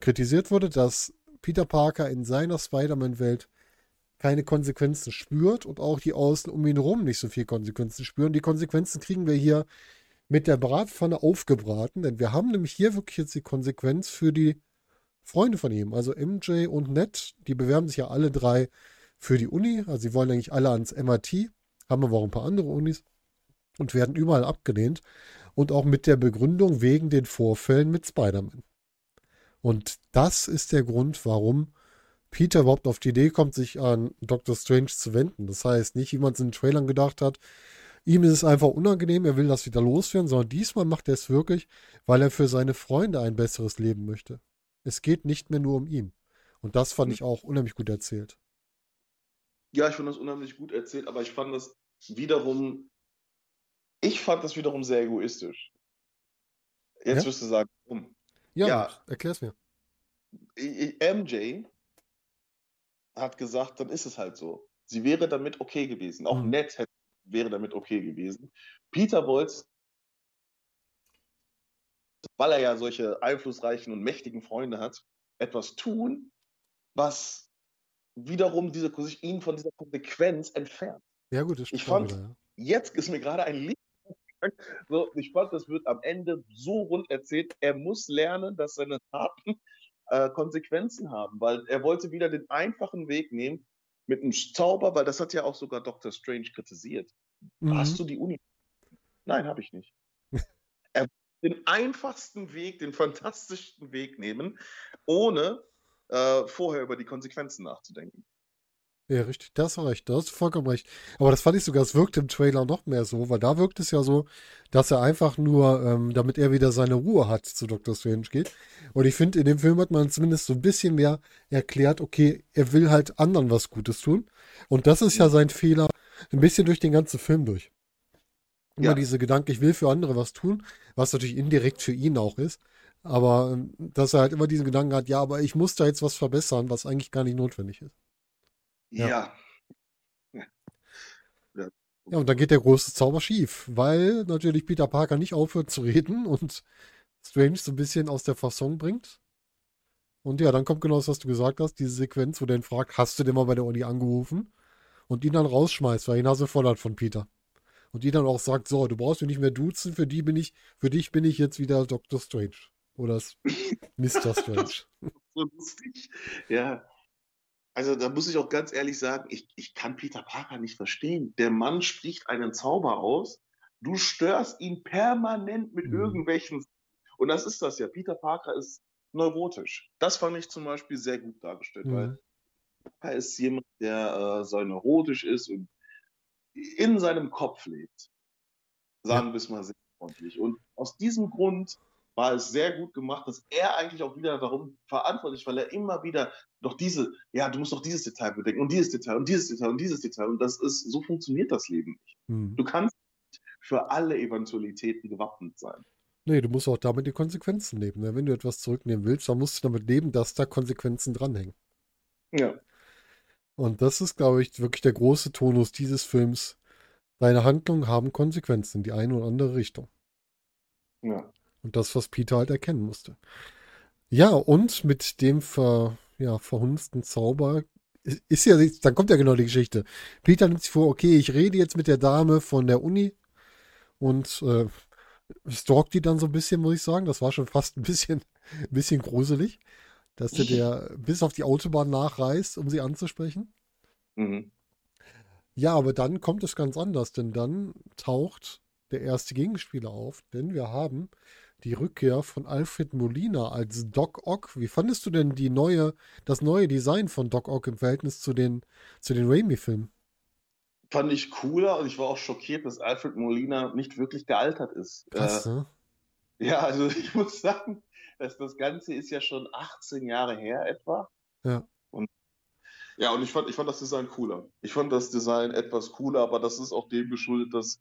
kritisiert wurde, dass Peter Parker in seiner Spider-Man-Welt keine Konsequenzen spürt und auch die Außen um ihn herum nicht so viel Konsequenzen spüren. Die Konsequenzen kriegen wir hier mit der Bratpfanne aufgebraten, denn wir haben nämlich hier wirklich jetzt die Konsequenz für die Freunde von ihm, also MJ und Ned, die bewerben sich ja alle drei für die Uni, also sie wollen eigentlich alle ans MIT, haben aber auch ein paar andere Unis und werden überall abgelehnt und auch mit der Begründung wegen den Vorfällen mit Spider-Man. Und das ist der Grund, warum Peter überhaupt auf die Idee kommt, sich an Doctor Strange zu wenden. Das heißt, nicht wie man es in den Trailern gedacht hat, ihm ist es einfach unangenehm, er will das wieder loswerden, sondern diesmal macht er es wirklich, weil er für seine Freunde ein besseres Leben möchte. Es geht nicht mehr nur um ihn. Und das fand ich auch unheimlich gut erzählt. Ja, ich fand das unheimlich gut erzählt, aber ich fand das wiederum, ich fand das wiederum sehr egoistisch. Jetzt Ja? wirst du sagen, warum? Ja, Ja. erklär's mir. MJ hat gesagt, dann ist es halt so. Sie wäre damit okay gewesen. Auch Mhm. Ned hätte, wäre damit okay gewesen. Peter wollte, weil er ja solche einflussreichen und mächtigen Freunde hat, etwas tun, was wiederum diese, sich ihn von dieser Konsequenz entfernt. Ja, gut, das Ich fand- wieder, ja. Jetzt ist mir gerade ein Licht. So, ich fand, das wird am Ende so rund erzählt. Er muss lernen, dass seine Taten äh, Konsequenzen haben, weil er wollte wieder den einfachen Weg nehmen mit einem Zauber, weil das hat ja auch sogar Dr. Strange kritisiert. Mhm. Hast du die Uni? Nein, habe ich nicht. [laughs] er wollte den einfachsten Weg, den fantastischsten Weg nehmen, ohne äh, vorher über die Konsequenzen nachzudenken. Ja, richtig, da hast du recht, da hast du vollkommen recht. Aber das fand ich sogar, es wirkt im Trailer noch mehr so, weil da wirkt es ja so, dass er einfach nur, ähm, damit er wieder seine Ruhe hat, zu Dr. Strange geht. Und ich finde, in dem Film hat man zumindest so ein bisschen mehr erklärt, okay, er will halt anderen was Gutes tun. Und das ist ja sein Fehler, ein bisschen durch den ganzen Film durch. Immer Ja. diese Gedanke, ich will für andere was tun, was natürlich indirekt für ihn auch ist. Aber ähm, dass er halt immer diesen Gedanken hat, ja, aber ich muss da jetzt was verbessern, was eigentlich gar nicht notwendig ist. Ja. Ja. Ja, und dann geht der große Zauber schief, weil natürlich Peter Parker nicht aufhört zu reden [laughs] und Strange so ein bisschen aus der Fasson bringt. Und ja, dann kommt genau das, was du gesagt hast, diese Sequenz, wo der ihn fragt, hast du denn mal bei der Uni angerufen? Und ihn dann rausschmeißt, weil ihn Nase voll hat von Peter. Und ihn dann auch sagt, so, du brauchst mich nicht mehr duzen, für die bin ich, für dich bin ich jetzt wieder Dr. Strange. Oder [laughs] Mr. Strange. so lustig. Ja. Also da muss ich auch ganz ehrlich sagen, ich, ich kann Peter Parker nicht verstehen. Der Mann spricht einen Zauber aus, du störst ihn permanent mit Mhm. irgendwelchen. Und das ist das ja. Peter Parker ist neurotisch. Das fand ich zum Beispiel sehr gut dargestellt, Mhm. weil er ist jemand, der äh, so neurotisch ist und in seinem Kopf lebt. Sagen wir es mal sehr freundlich. Und aus diesem Grund war es sehr gut gemacht, dass er eigentlich auch wieder darum verantwortlich, weil er immer wieder doch diese, ja, du musst doch dieses Detail bedenken und dieses Detail und dieses Detail und dieses Detail. Und das ist, so funktioniert das Leben nicht. Mhm. Du kannst nicht für alle Eventualitäten gewappnet sein. Nee, du musst auch damit die Konsequenzen nehmen. Ne? Wenn du etwas zurücknehmen willst, dann musst du damit leben, dass da Konsequenzen dranhängen. Ja. Und das ist, glaube ich, wirklich der große Tonus dieses Films. Deine Handlungen haben Konsequenzen in die eine oder andere Richtung. Ja. Und das, was Peter halt erkennen musste. Ja, und mit dem ver, ja, verhunzten Zauber ist ja, dann kommt ja genau die Geschichte. Peter nimmt sich vor, okay, ich rede jetzt mit der Dame von der Uni und äh, stalkt die dann so ein bisschen, muss ich sagen. Das war schon fast ein bisschen, ein [laughs] bisschen gruselig, dass der, der bis auf die Autobahn nachreist, um sie anzusprechen. Mhm. Ja, aber dann kommt es ganz anders, denn dann taucht der erste Gegenspieler auf, denn wir haben die Rückkehr von Alfred Molina als Doc Ock. Wie fandest du denn die neue, das neue Design von Doc Ock im Verhältnis zu den, zu den Raimi-Filmen? Fand ich cooler und ich war auch schockiert, dass Alfred Molina nicht wirklich gealtert ist. Krass, Äh, ne? ja, also [laughs] ich muss sagen, dass das Ganze ist ja schon 18 Jahre her etwa. Ja. Ja, und ich fand, ich fand das Design cooler. Ich fand das Design etwas cooler, aber das ist auch dem geschuldet, dass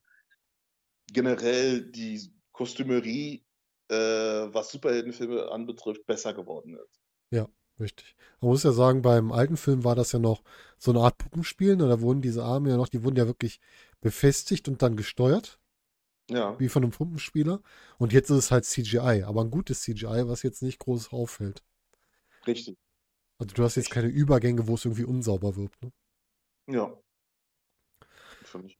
generell die Kostümerie, äh, was Superheldenfilme anbetrifft, besser geworden ist. Richtig. Man muss ja sagen, beim alten Film war das ja noch so eine Art Puppenspiel. Ne? Da wurden diese Arme ja noch, die wurden ja wirklich befestigt und dann gesteuert, Ja, wie von einem Puppenspieler. Und jetzt ist es halt CGI, aber ein gutes CGI, was jetzt nicht groß auffällt. richtig. Also du hast jetzt keine Übergänge, wo es irgendwie unsauber wirkt. Ne? Ja. Für mich.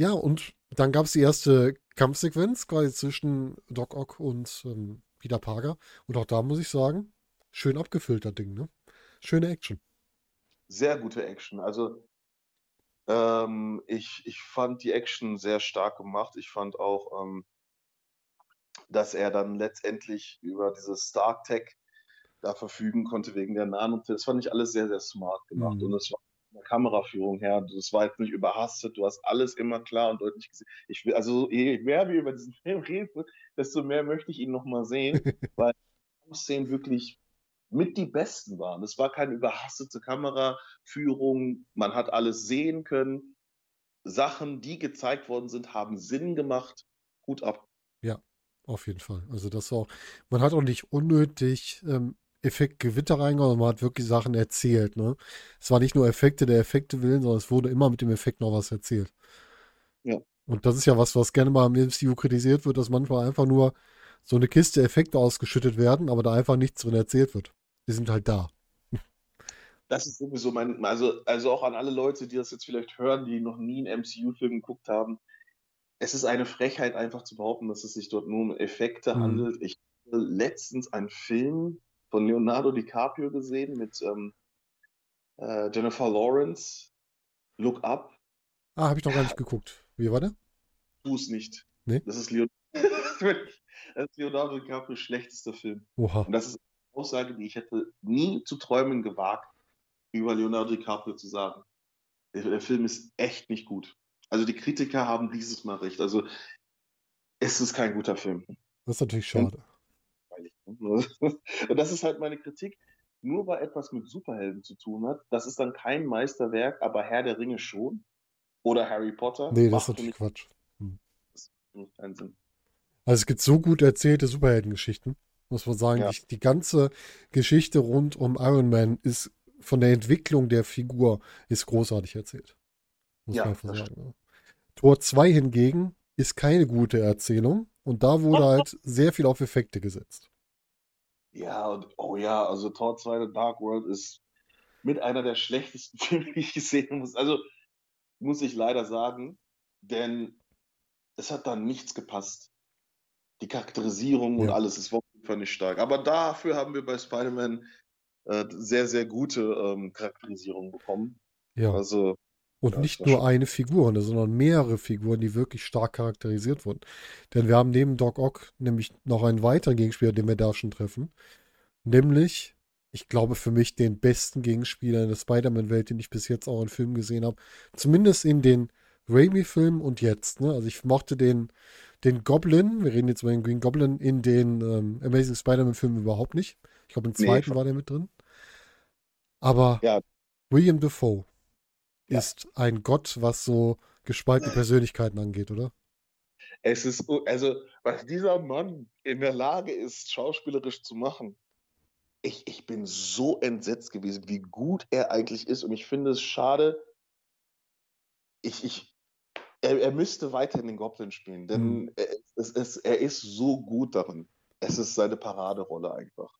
Ja, und dann gab es die erste Kampfsequenz quasi zwischen Doc Ock und ähm, Peter Parker. Und auch da muss ich sagen, schön abgefüllt, das Ding, ne? Schöne Action. Sehr gute Action. Also ähm, ich, ich fand die Action sehr stark gemacht. Ich fand auch, ähm, dass er dann letztendlich über dieses Stark Tech da verfügen konnte wegen der Nano. Das fand ich alles sehr, sehr smart gemacht. Mhm. Und es war der Kameraführung her, das war jetzt nicht überhastet, du hast alles immer klar und deutlich gesehen. Ich will, also je mehr wir über diesen [laughs] Film reden, desto mehr möchte ich ihn nochmal sehen, [laughs] weil die Szenen wirklich mit die besten waren. Es war keine überhastete Kameraführung, man hat alles sehen können. Sachen, die gezeigt worden sind, haben Sinn gemacht. Hut ab. Auf jeden Fall. Also das war auch, man hat auch nicht unnötig ähm, Effektgewitter reingehauen, man hat wirklich Sachen erzählt, ne? Es war nicht nur Effekte der Effekte willen, sondern es wurde immer mit dem Effekt noch was erzählt. Ja. Und das ist ja was, was gerne mal im MCU kritisiert wird, dass manchmal einfach nur so eine Kiste Effekte ausgeschüttet werden, aber da einfach nichts drin erzählt wird. Die sind halt da. Das ist sowieso mein, also, also auch an alle Leute, die das jetzt vielleicht hören, die noch nie einen MCU-Film geguckt haben. Es ist eine Frechheit, einfach zu behaupten, dass es sich dort nur um Effekte Mhm. handelt. Ich habe letztens einen Film von Leonardo DiCaprio gesehen mit ähm, äh, Jennifer Lawrence. Look Up. Ah, habe ich noch gar nicht geguckt. Wie war der? Tu es nicht. Nee? Das ist, Leon [laughs] das ist Leonardo DiCaprios schlechtester Film. Oha. Und das ist eine Aussage, die ich hätte nie zu träumen gewagt. über Leonardo DiCaprio zu sagen. Der, der Film ist echt nicht gut. Also die Kritiker haben dieses Mal recht. Also es ist kein guter Film. Das ist natürlich schade. Und das ist halt meine Kritik. Nur weil etwas mit Superhelden zu tun hat, das ist dann kein Meisterwerk, aber Herr der Ringe schon. Oder Harry Potter. Nee, das ist natürlich Quatsch. Hm. Das macht keinen Sinn. Also es gibt so gut erzählte Superheldengeschichten, muss man sagen. Ja. Die, die ganze Geschichte rund um Iron Man ist von der Entwicklung der Figur ist großartig erzählt. Muss Ja, man einfach sagen. ja. Tor 2 hingegen ist keine gute Erzählung und da wurde halt sehr viel auf Effekte gesetzt. Ja, und oh ja, also Tor 2 The Dark World ist mit einer der schlechtesten [laughs] Filme, die ich gesehen muss. Also muss ich leider sagen, denn es hat da nichts gepasst. Die Charakterisierung und Ja. alles ist auf jeden Fall nicht stark. Aber dafür haben wir bei Spider-Man äh, sehr, sehr gute ähm, Charakterisierung bekommen. Ja. Also, Und Ja, nicht nur schon- eine Figur, ne, sondern mehrere Figuren, die wirklich stark charakterisiert wurden. Denn wir haben neben Doc Ock nämlich noch einen weiteren Gegenspieler, den wir da schon treffen. Nämlich, ich glaube, für mich den besten Gegenspieler in der Spider-Man-Welt, den ich bis jetzt auch in Filmen gesehen habe. Zumindest in den Raimi-Filmen und jetzt. Ne? Also ich mochte den, den Goblin, wir reden jetzt über den Green Goblin, in den ähm, Amazing Spider-Man-Filmen überhaupt nicht. Ich glaube, im Nee, zweiten ver- war der mit drin. Aber Ja. William Defoe Ja. ist ein Gott, was so gespaltene Persönlichkeiten angeht, oder? es ist, also, was dieser Mann in der Lage ist, schauspielerisch zu machen. Ich, ich bin so entsetzt gewesen, wie gut er eigentlich ist. Und ich finde es schade, ich, ich, er, er müsste weiterhin den Goblin spielen, denn Mhm. er, es, es, er ist so gut darin. Es ist seine Paraderolle einfach.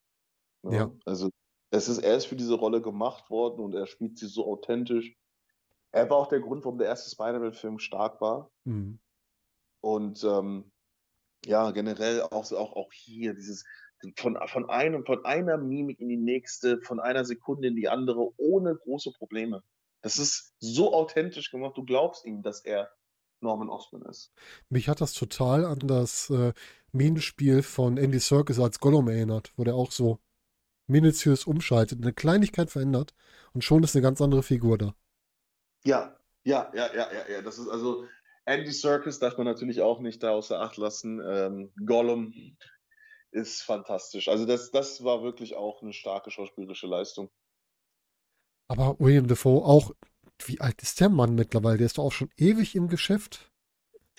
Ne? Ja. Also, es ist, er ist für diese Rolle gemacht worden und er spielt sie so authentisch. Er war auch der Grund, warum der erste Spider-Man-Film stark war. Mhm. Und ähm, ja, generell auch, so- auch, auch hier dieses von, von, einem, von einer Mimik in die nächste, von einer Sekunde in die andere, ohne große Probleme. Das ist so authentisch gemacht, du glaubst ihm, dass er Norman Osborn ist. Mich hat das total an das äh, Minenspiel von Andy Serkis als Gollum erinnert, wo der auch so minutiös umschaltet, eine Kleinigkeit verändert und schon ist eine ganz andere Figur da. Ja, ja, ja, ja, ja, ja. Das ist also Andy Serkis darf man natürlich auch nicht da außer Acht lassen. Ähm, Gollum ist fantastisch. Also das, das war wirklich auch eine starke schauspielerische Leistung. Aber William Defoe auch, wie alt ist der Mann mittlerweile? Der ist doch auch schon ewig im Geschäft.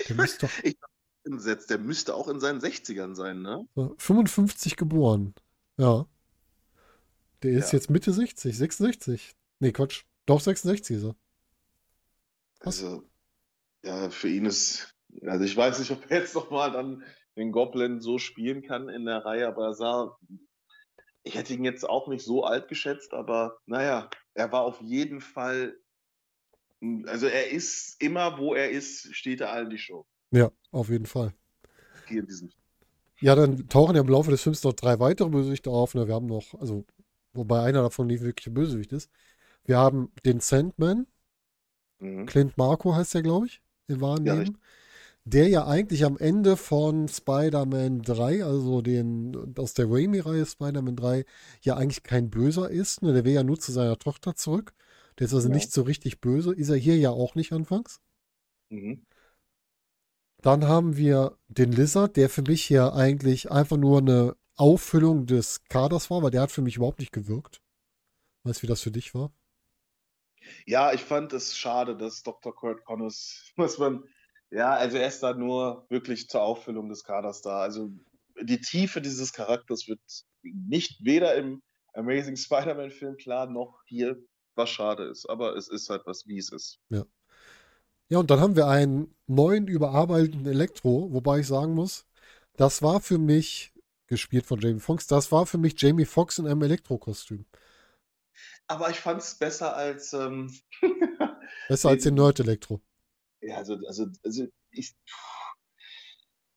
Der müsste doch [laughs] Ich entsetzt, der müsste auch in seinen 60ern sein, ne? so 55 geboren. Ja. Der ist Ja. jetzt Mitte 60, 66. Nee, Quatsch. Doch 66 ist er. Also, ja, für ihn ist, also ich weiß nicht, ob er jetzt nochmal dann den Goblin so spielen kann in der Reihe, aber er sah, ich hätte ihn jetzt auch nicht so alt geschätzt, aber naja, er war auf jeden Fall, also er ist immer, wo er ist, steht er allen die Show. Ja, auf jeden Fall. Hier in diesem. Ja, dann tauchen ja im Laufe des Films noch drei weitere Bösewichte auf. Ne? Wir haben noch, also, wobei einer davon nicht wirklich ein Bösewicht ist. Wir haben den Sandman, Mhm. Clint Marco heißt der, glaube ich, im wahren Ja, Leben. Der ja eigentlich am Ende von Spider-Man 3, also den aus der Raimi-Reihe Spider-Man 3, ja eigentlich kein Böser ist. Ne? Der will ja nur zu seiner Tochter zurück. Der ist also Ja. nicht so richtig böse. Ist er hier ja auch nicht anfangs. Mhm. Dann haben wir den Lizard, der für mich hier eigentlich einfach nur eine Auffüllung des Kaders war, weil der hat für mich überhaupt nicht gewirkt. Weißt du, wie das für dich war? Ja, ich fand es schade, dass Dr. Kurt Connors, [laughs] muss man, ja, also er ist da nur wirklich zur Auffüllung des Kaders da. Also die Tiefe dieses Charakters wird nicht weder im Amazing Spider-Man-Film klar, noch hier, was schade ist. Aber es ist halt was, wie es ist. Ja, und dann haben wir einen neuen, überarbeiteten Elektro, wobei ich sagen muss, das war für mich, gespielt von Jamie Foxx, das war für mich Jamie Foxx in einem Elektro-Kostüm. Aber ich fand es besser als, ähm, [laughs] Besser als den Nerd-Elektro. ja, also, also, also ich,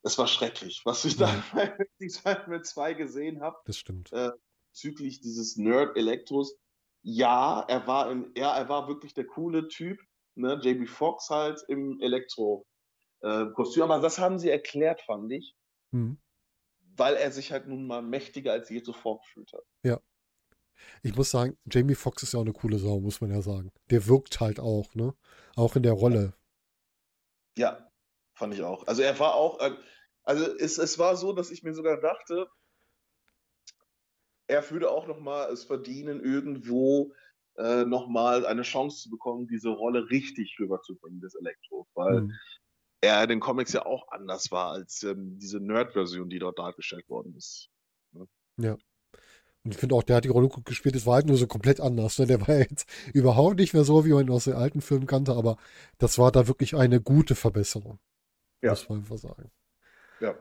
das war schrecklich, was ich Ja. da bei Spider-Man 2 gesehen habe. Das stimmt. äh, bezüglich dieses Nerd-Elektros. Ja, er war in, ja, er war wirklich der coole Typ, ne? JB Fox halt im Elektro-Kostüm. Aber das haben sie erklärt, fand ich, Mhm. weil er sich halt nun mal mächtiger als je zuvor gefühlt hat. Ja. Ich muss sagen, Jamie Foxx ist ja auch eine coole Sau, muss man ja sagen. Der wirkt halt auch, ne? Auch in der Rolle. Ja, fand ich auch. Also er war auch, äh, also es, es war so, dass ich mir sogar dachte, er würde auch nochmal es verdienen, irgendwo äh, nochmal eine Chance zu bekommen, diese Rolle richtig rüberzubringen, des Elektro. Weil mhm. er in den Comics ja auch anders war als ähm, diese Nerd-Version, die dort dargestellt worden ist. Ne? Ja. Und ich finde auch, der hat die Rolle gut gespielt. Es war halt nur so komplett anders. Ne? Der war jetzt [laughs] überhaupt nicht mehr so, wie man ihn aus den alten Filmen kannte, aber das war da wirklich eine gute Verbesserung. Ja. Muss man einfach sagen. Ja.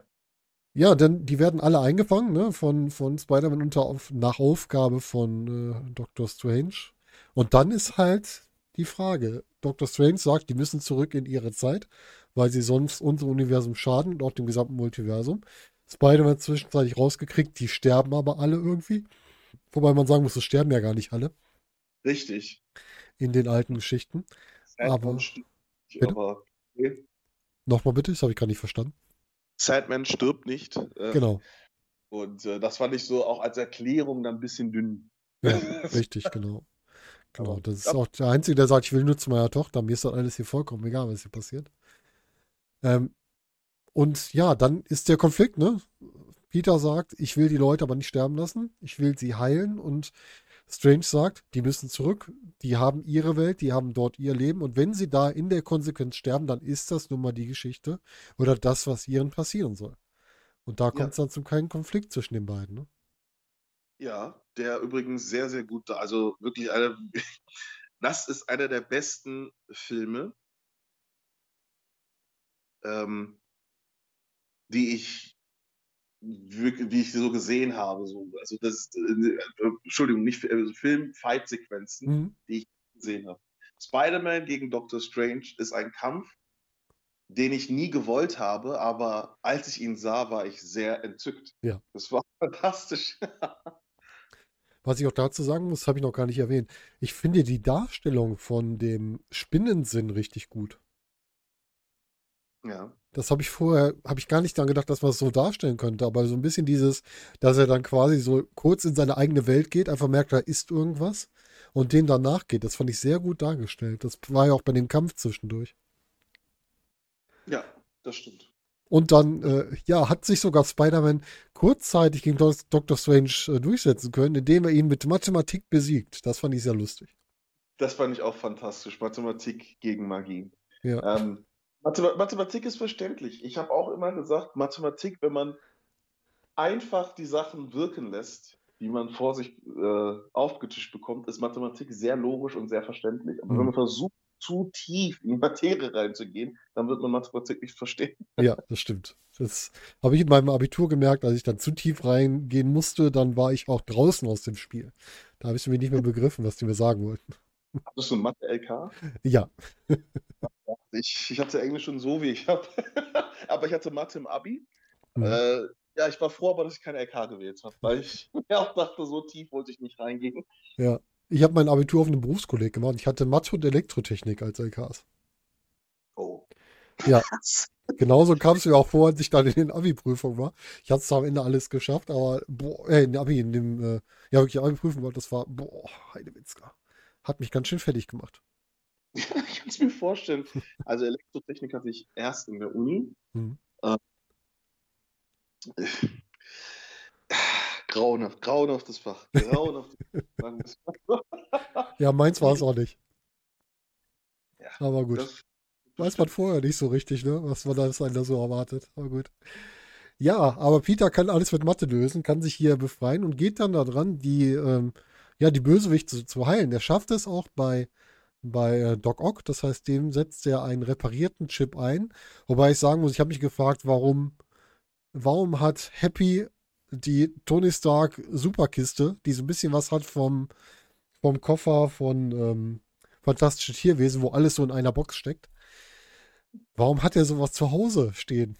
Ja, denn die werden alle eingefangen, ne, von, von Spider-Man unter auf, nach Aufgabe von äh, Doctor Strange. Und dann ist halt die Frage. Dr. Strange sagt, die müssen zurück in ihre Zeit, weil sie sonst unserem Universum schaden und auch dem gesamten Multiversum. Spider-Man zwischenzeitlich rausgekriegt, die sterben aber alle irgendwie. Wobei man sagen muss, es sterben ja gar nicht alle. Richtig. In den alten Geschichten. aber. aber okay. Nochmal bitte, das habe ich gar nicht verstanden. Sandman stirbt nicht. Äh, genau. Und äh, das fand ich so auch als Erklärung dann ein bisschen dünn. Ja, [laughs] richtig, genau. Genau, das ist auch der Einzige, der sagt, ich will nur zu meiner Tochter. Mir ist das alles hier vollkommen egal, was hier passiert. Ähm, und ja, dann ist der Konflikt, ne? Peter sagt, ich will die Leute aber nicht sterben lassen. Ich will sie heilen. Und Strange sagt, die müssen zurück. Die haben ihre Welt, die haben dort ihr Leben. Und wenn sie da in der Konsequenz sterben, dann ist das nun mal die Geschichte oder das, was ihren passieren soll. Und da kommt es ja. dann zum keinen Konflikt zwischen den beiden. Ne? Ja, der übrigens sehr, sehr gut da. Also wirklich eine, [laughs] das ist einer der besten Filme, ähm, die ich wie ich so gesehen habe. So. Also das, äh, Entschuldigung, nicht also Film-Fight-Sequenzen, mhm. die ich gesehen habe. Spider-Man gegen Doctor Strange ist ein Kampf, den ich nie gewollt habe, aber als ich ihn sah, war ich sehr entzückt. Ja. Das war [laughs] fantastisch. Was ich auch dazu sagen muss, habe ich noch gar nicht erwähnt. Ich finde die Darstellung von dem Spinnensinn richtig gut. Ja. Das habe ich vorher, habe ich gar nicht daran gedacht, dass man es so darstellen könnte, aber so ein bisschen dieses, dass er dann quasi so kurz in seine eigene Welt geht, einfach merkt, da ist irgendwas und dem danach geht. Das fand ich sehr gut dargestellt. Das war ja auch bei dem Kampf zwischendurch. Ja, das stimmt. Und dann, äh, ja, hat sich sogar Spider-Man kurzzeitig gegen Dr. Strange äh, durchsetzen können, indem er ihn mit Mathematik besiegt. Das fand ich sehr lustig. Das fand ich auch fantastisch. Mathematik gegen Magie. Ja. Ähm, Mathematik ist verständlich. Ich habe auch immer gesagt, Mathematik, wenn man einfach die Sachen wirken lässt, die man vor sich äh, aufgetischt bekommt, ist Mathematik sehr logisch und sehr verständlich. Aber mhm. wenn man versucht, zu tief in die Materie reinzugehen, dann wird man Mathematik nicht verstehen. Ja, das stimmt. Das habe ich in meinem Abitur gemerkt, als ich dann zu tief reingehen musste, dann war ich auch draußen aus dem Spiel. Da habe ich mir nicht mehr begriffen, was die mir sagen wollten. Hattest du ein Mathe-LK? Ja. Ich, ich hatte Englisch schon so, wie ich habe. [laughs] aber ich hatte Mathe im Abi. Mhm. Äh, ja, ich war froh, aber dass ich keine LK gewählt habe, weil ich [laughs] mir auch dachte, so tief wollte ich nicht reingehen. Ja. Ich habe mein Abitur auf einem Berufskolleg gemacht. Ich hatte Mathe und Elektrotechnik als LKs. Oh. Ja. [laughs] Genauso kam es mir auch vor, als ich dann in den Abi-Prüfungen war. Ich hatte es am Ende alles geschafft, aber boah, äh, in der Abi, in dem, äh, ja, wirklich Abi-Prüfung war, das war, boah, Heidewitzka. Hat mich ganz schön fertig gemacht. [laughs] ich kann es mir vorstellen. Also Elektrotechnik hatte ich erst in der Uni. Mhm. Äh, grauenhaft, grauenhaftes Fach. Grauenhaftes [laughs] Fach. ja, meins war es auch nicht. Ja, Aber gut. Das, Weiß man vorher nicht so richtig, ne? Was man da einer so erwartet. Aber gut. Ja, aber Peter kann alles mit Mathe lösen, kann sich hier befreien und geht dann daran, die, ähm, ja, die Bösewicht zu, zu heilen. Er schafft es auch bei bei äh, Doc Ock. Das heißt, dem setzt er einen reparierten Chip ein. Wobei ich sagen muss, ich habe mich gefragt, warum, warum hat Happy die Tony Stark Superkiste, die so ein bisschen was hat vom, vom Koffer von ähm, Fantastische Tierwesen, wo alles so in einer Box steckt. Warum hat er sowas zu Hause stehen?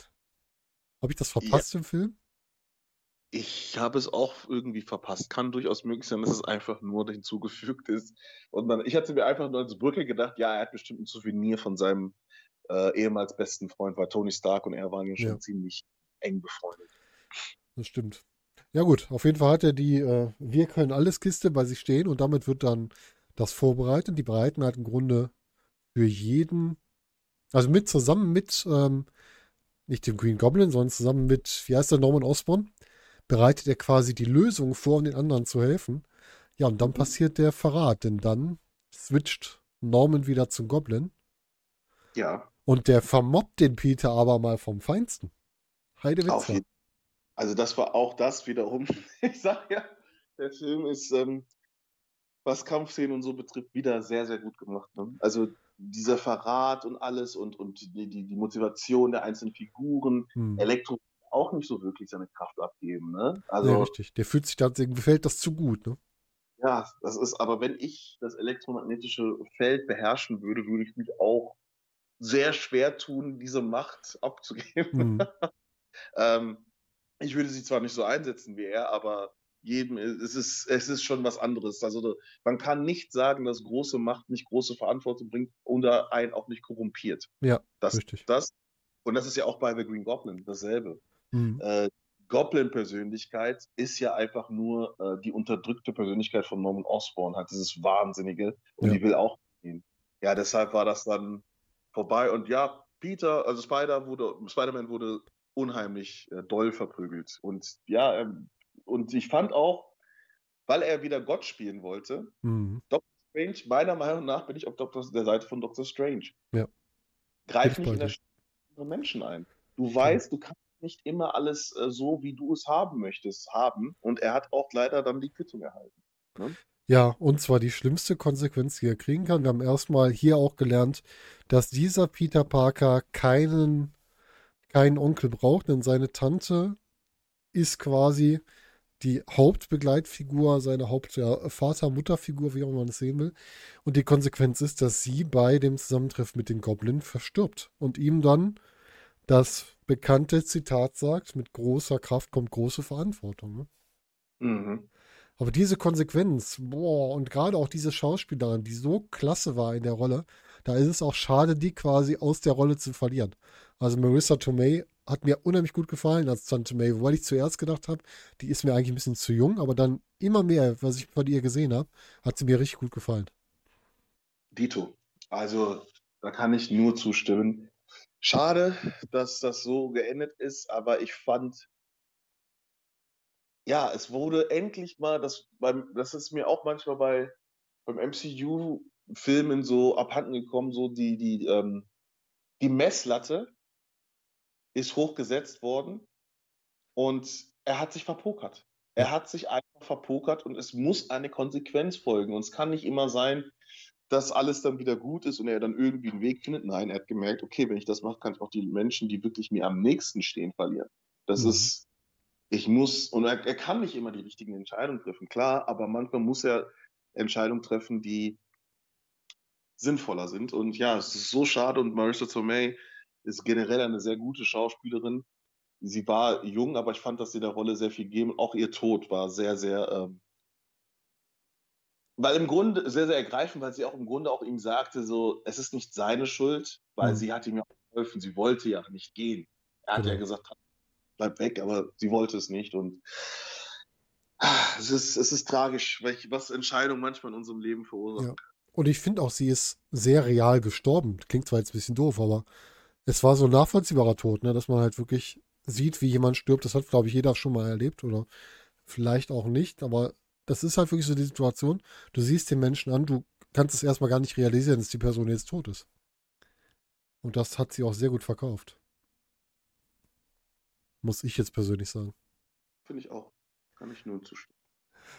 Habe ich das verpasst ja. im Film? Ich habe es auch irgendwie verpasst. Kann durchaus möglich sein, dass es einfach nur hinzugefügt ist. Und dann, ich hatte mir einfach nur als Brücke gedacht, ja, er hat bestimmt ein Souvenir von seinem äh, ehemals besten Freund, weil Tony Stark und er waren ja schon ja. ziemlich eng befreundet. Das stimmt. Ja gut, auf jeden Fall hat er die äh, Wir können alles Kiste bei sich stehen und damit wird dann das vorbereitet. Die bereiten halt im Grunde für jeden, also mit zusammen mit, ähm, nicht dem Green Goblin, sondern zusammen mit, wie heißt der, Norman Osborn, bereitet er quasi die Lösung vor, um den anderen zu helfen. Ja, und dann mhm. passiert der Verrat, denn dann switcht Norman wieder zum Goblin. Ja. Und der vermobbt den Peter aber mal vom Feinsten. Heidewitzka. Also das war auch das wiederum. [laughs] Ich sag ja, der Film ist, ähm, was Kampfszenen und so betrifft, wieder sehr, sehr gut gemacht. Ne? Also dieser Verrat und alles und, und die, die, die Motivation der einzelnen Figuren. Hm. Elektro auch nicht so wirklich seine Kraft abgeben. Ne? Also, ja, richtig. Der fühlt sich da, gefällt das zu gut. Ne? Ja, das ist, aber wenn ich das elektromagnetische Feld beherrschen würde, würde ich mich auch sehr schwer tun, diese Macht [laughs] abzugeben. Mhm. [laughs] ähm, ich würde sie zwar nicht so einsetzen wie er, aber jedem, es ist, es ist schon was anderes. Also man kann nicht sagen, dass große Macht nicht große Verantwortung bringt oder einen auch nicht korrumpiert. Ja, das, richtig. Das, und das ist ja auch bei The Green Goblin dasselbe. Mhm. Äh, Goblin-Persönlichkeit ist ja einfach nur äh, die unterdrückte Persönlichkeit von Norman Osborn, hat dieses Wahnsinnige und ja. die will auch gehen. Ja, deshalb war das dann vorbei und ja, Peter, also Spider wurde, Spider-Man wurde unheimlich äh, doll verprügelt und ja, ähm, und ich fand auch, weil er wieder Gott spielen wollte, mhm. Doctor Strange, meiner Meinung nach bin ich auf Doctor, der Seite von Doctor Strange. Ja. Greif nicht in der Stimme Menschen ein. Du weißt, du kannst nicht immer alles äh, so, wie du es haben möchtest, haben. Und er hat auch leider dann die Quittung erhalten. Ne? Ja, und zwar die schlimmste Konsequenz, die er kriegen kann. Wir haben erstmal hier auch gelernt, dass dieser Peter Parker keinen, keinen Onkel braucht, denn seine Tante ist quasi die Hauptbegleitfigur, seine Hauptvater-Mutter-Figur, wie auch man es sehen will. Und die Konsequenz ist, dass sie bei dem Zusammentreffen mit den Goblin verstirbt und ihm dann das bekannte Zitat sagt, mit großer Kraft kommt große Verantwortung. Ne? Mhm. Aber diese Konsequenz, boah, und gerade auch diese Schauspielerin, die so klasse war in der Rolle, da ist es auch schade, die quasi aus der Rolle zu verlieren. Also Marissa Tomei hat mir unheimlich gut gefallen als Tante May, weil ich zuerst gedacht habe, die ist mir eigentlich ein bisschen zu jung, aber dann immer mehr, was ich von ihr gesehen habe, hat sie mir richtig gut gefallen. Dito. Also, da kann ich nur zustimmen. Schade, dass das so geendet ist, aber ich fand, ja, es wurde endlich mal, das, beim, das ist mir auch manchmal bei beim MCU-Filmen so abhanden gekommen, so die, die, ähm, die Messlatte ist hochgesetzt worden und er hat sich verpokert. Er hat sich einfach verpokert und es muss eine Konsequenz folgen. Und es kann nicht immer sein, dass alles dann wieder gut ist und er dann irgendwie einen Weg findet. Nein, er hat gemerkt, okay, wenn ich das mache, kann ich auch die Menschen, die wirklich mir am nächsten stehen, verlieren. Das mhm. ist, ich muss, und er, er, kann nicht immer die richtigen Entscheidungen treffen, klar, aber manchmal muss er Entscheidungen treffen, die sinnvoller sind. Und ja, es ist so schade und Marissa Tomei ist generell eine sehr gute Schauspielerin. Sie war jung, aber ich fand, dass sie der Rolle sehr viel geben. Auch ihr Tod war sehr, sehr ähm, weil im Grunde sehr, sehr ergreifend, weil sie auch im Grunde auch ihm sagte, so, es ist nicht seine Schuld, weil mhm. sie hat ihm ja geholfen, sie wollte ja nicht gehen. Er hat mhm. ja genau. gesagt, bleib weg, aber sie wollte es nicht und ah, es ist, es ist tragisch, was Entscheidungen manchmal in unserem Leben verursachen. Ja. Und ich finde auch, sie ist sehr real gestorben. Klingt zwar jetzt ein bisschen doof, aber es war so ein nachvollziehbarer Tod, ne? dass man halt wirklich sieht, wie jemand stirbt. Das hat, glaube ich, jeder schon mal erlebt oder vielleicht auch nicht, aber das ist halt wirklich so die Situation. Du siehst den Menschen an, du kannst es erstmal gar nicht realisieren, dass die Person jetzt tot ist. Und das hat sie auch sehr gut verkauft. Muss ich jetzt persönlich sagen. Finde ich auch. Kann ich nur zustimmen.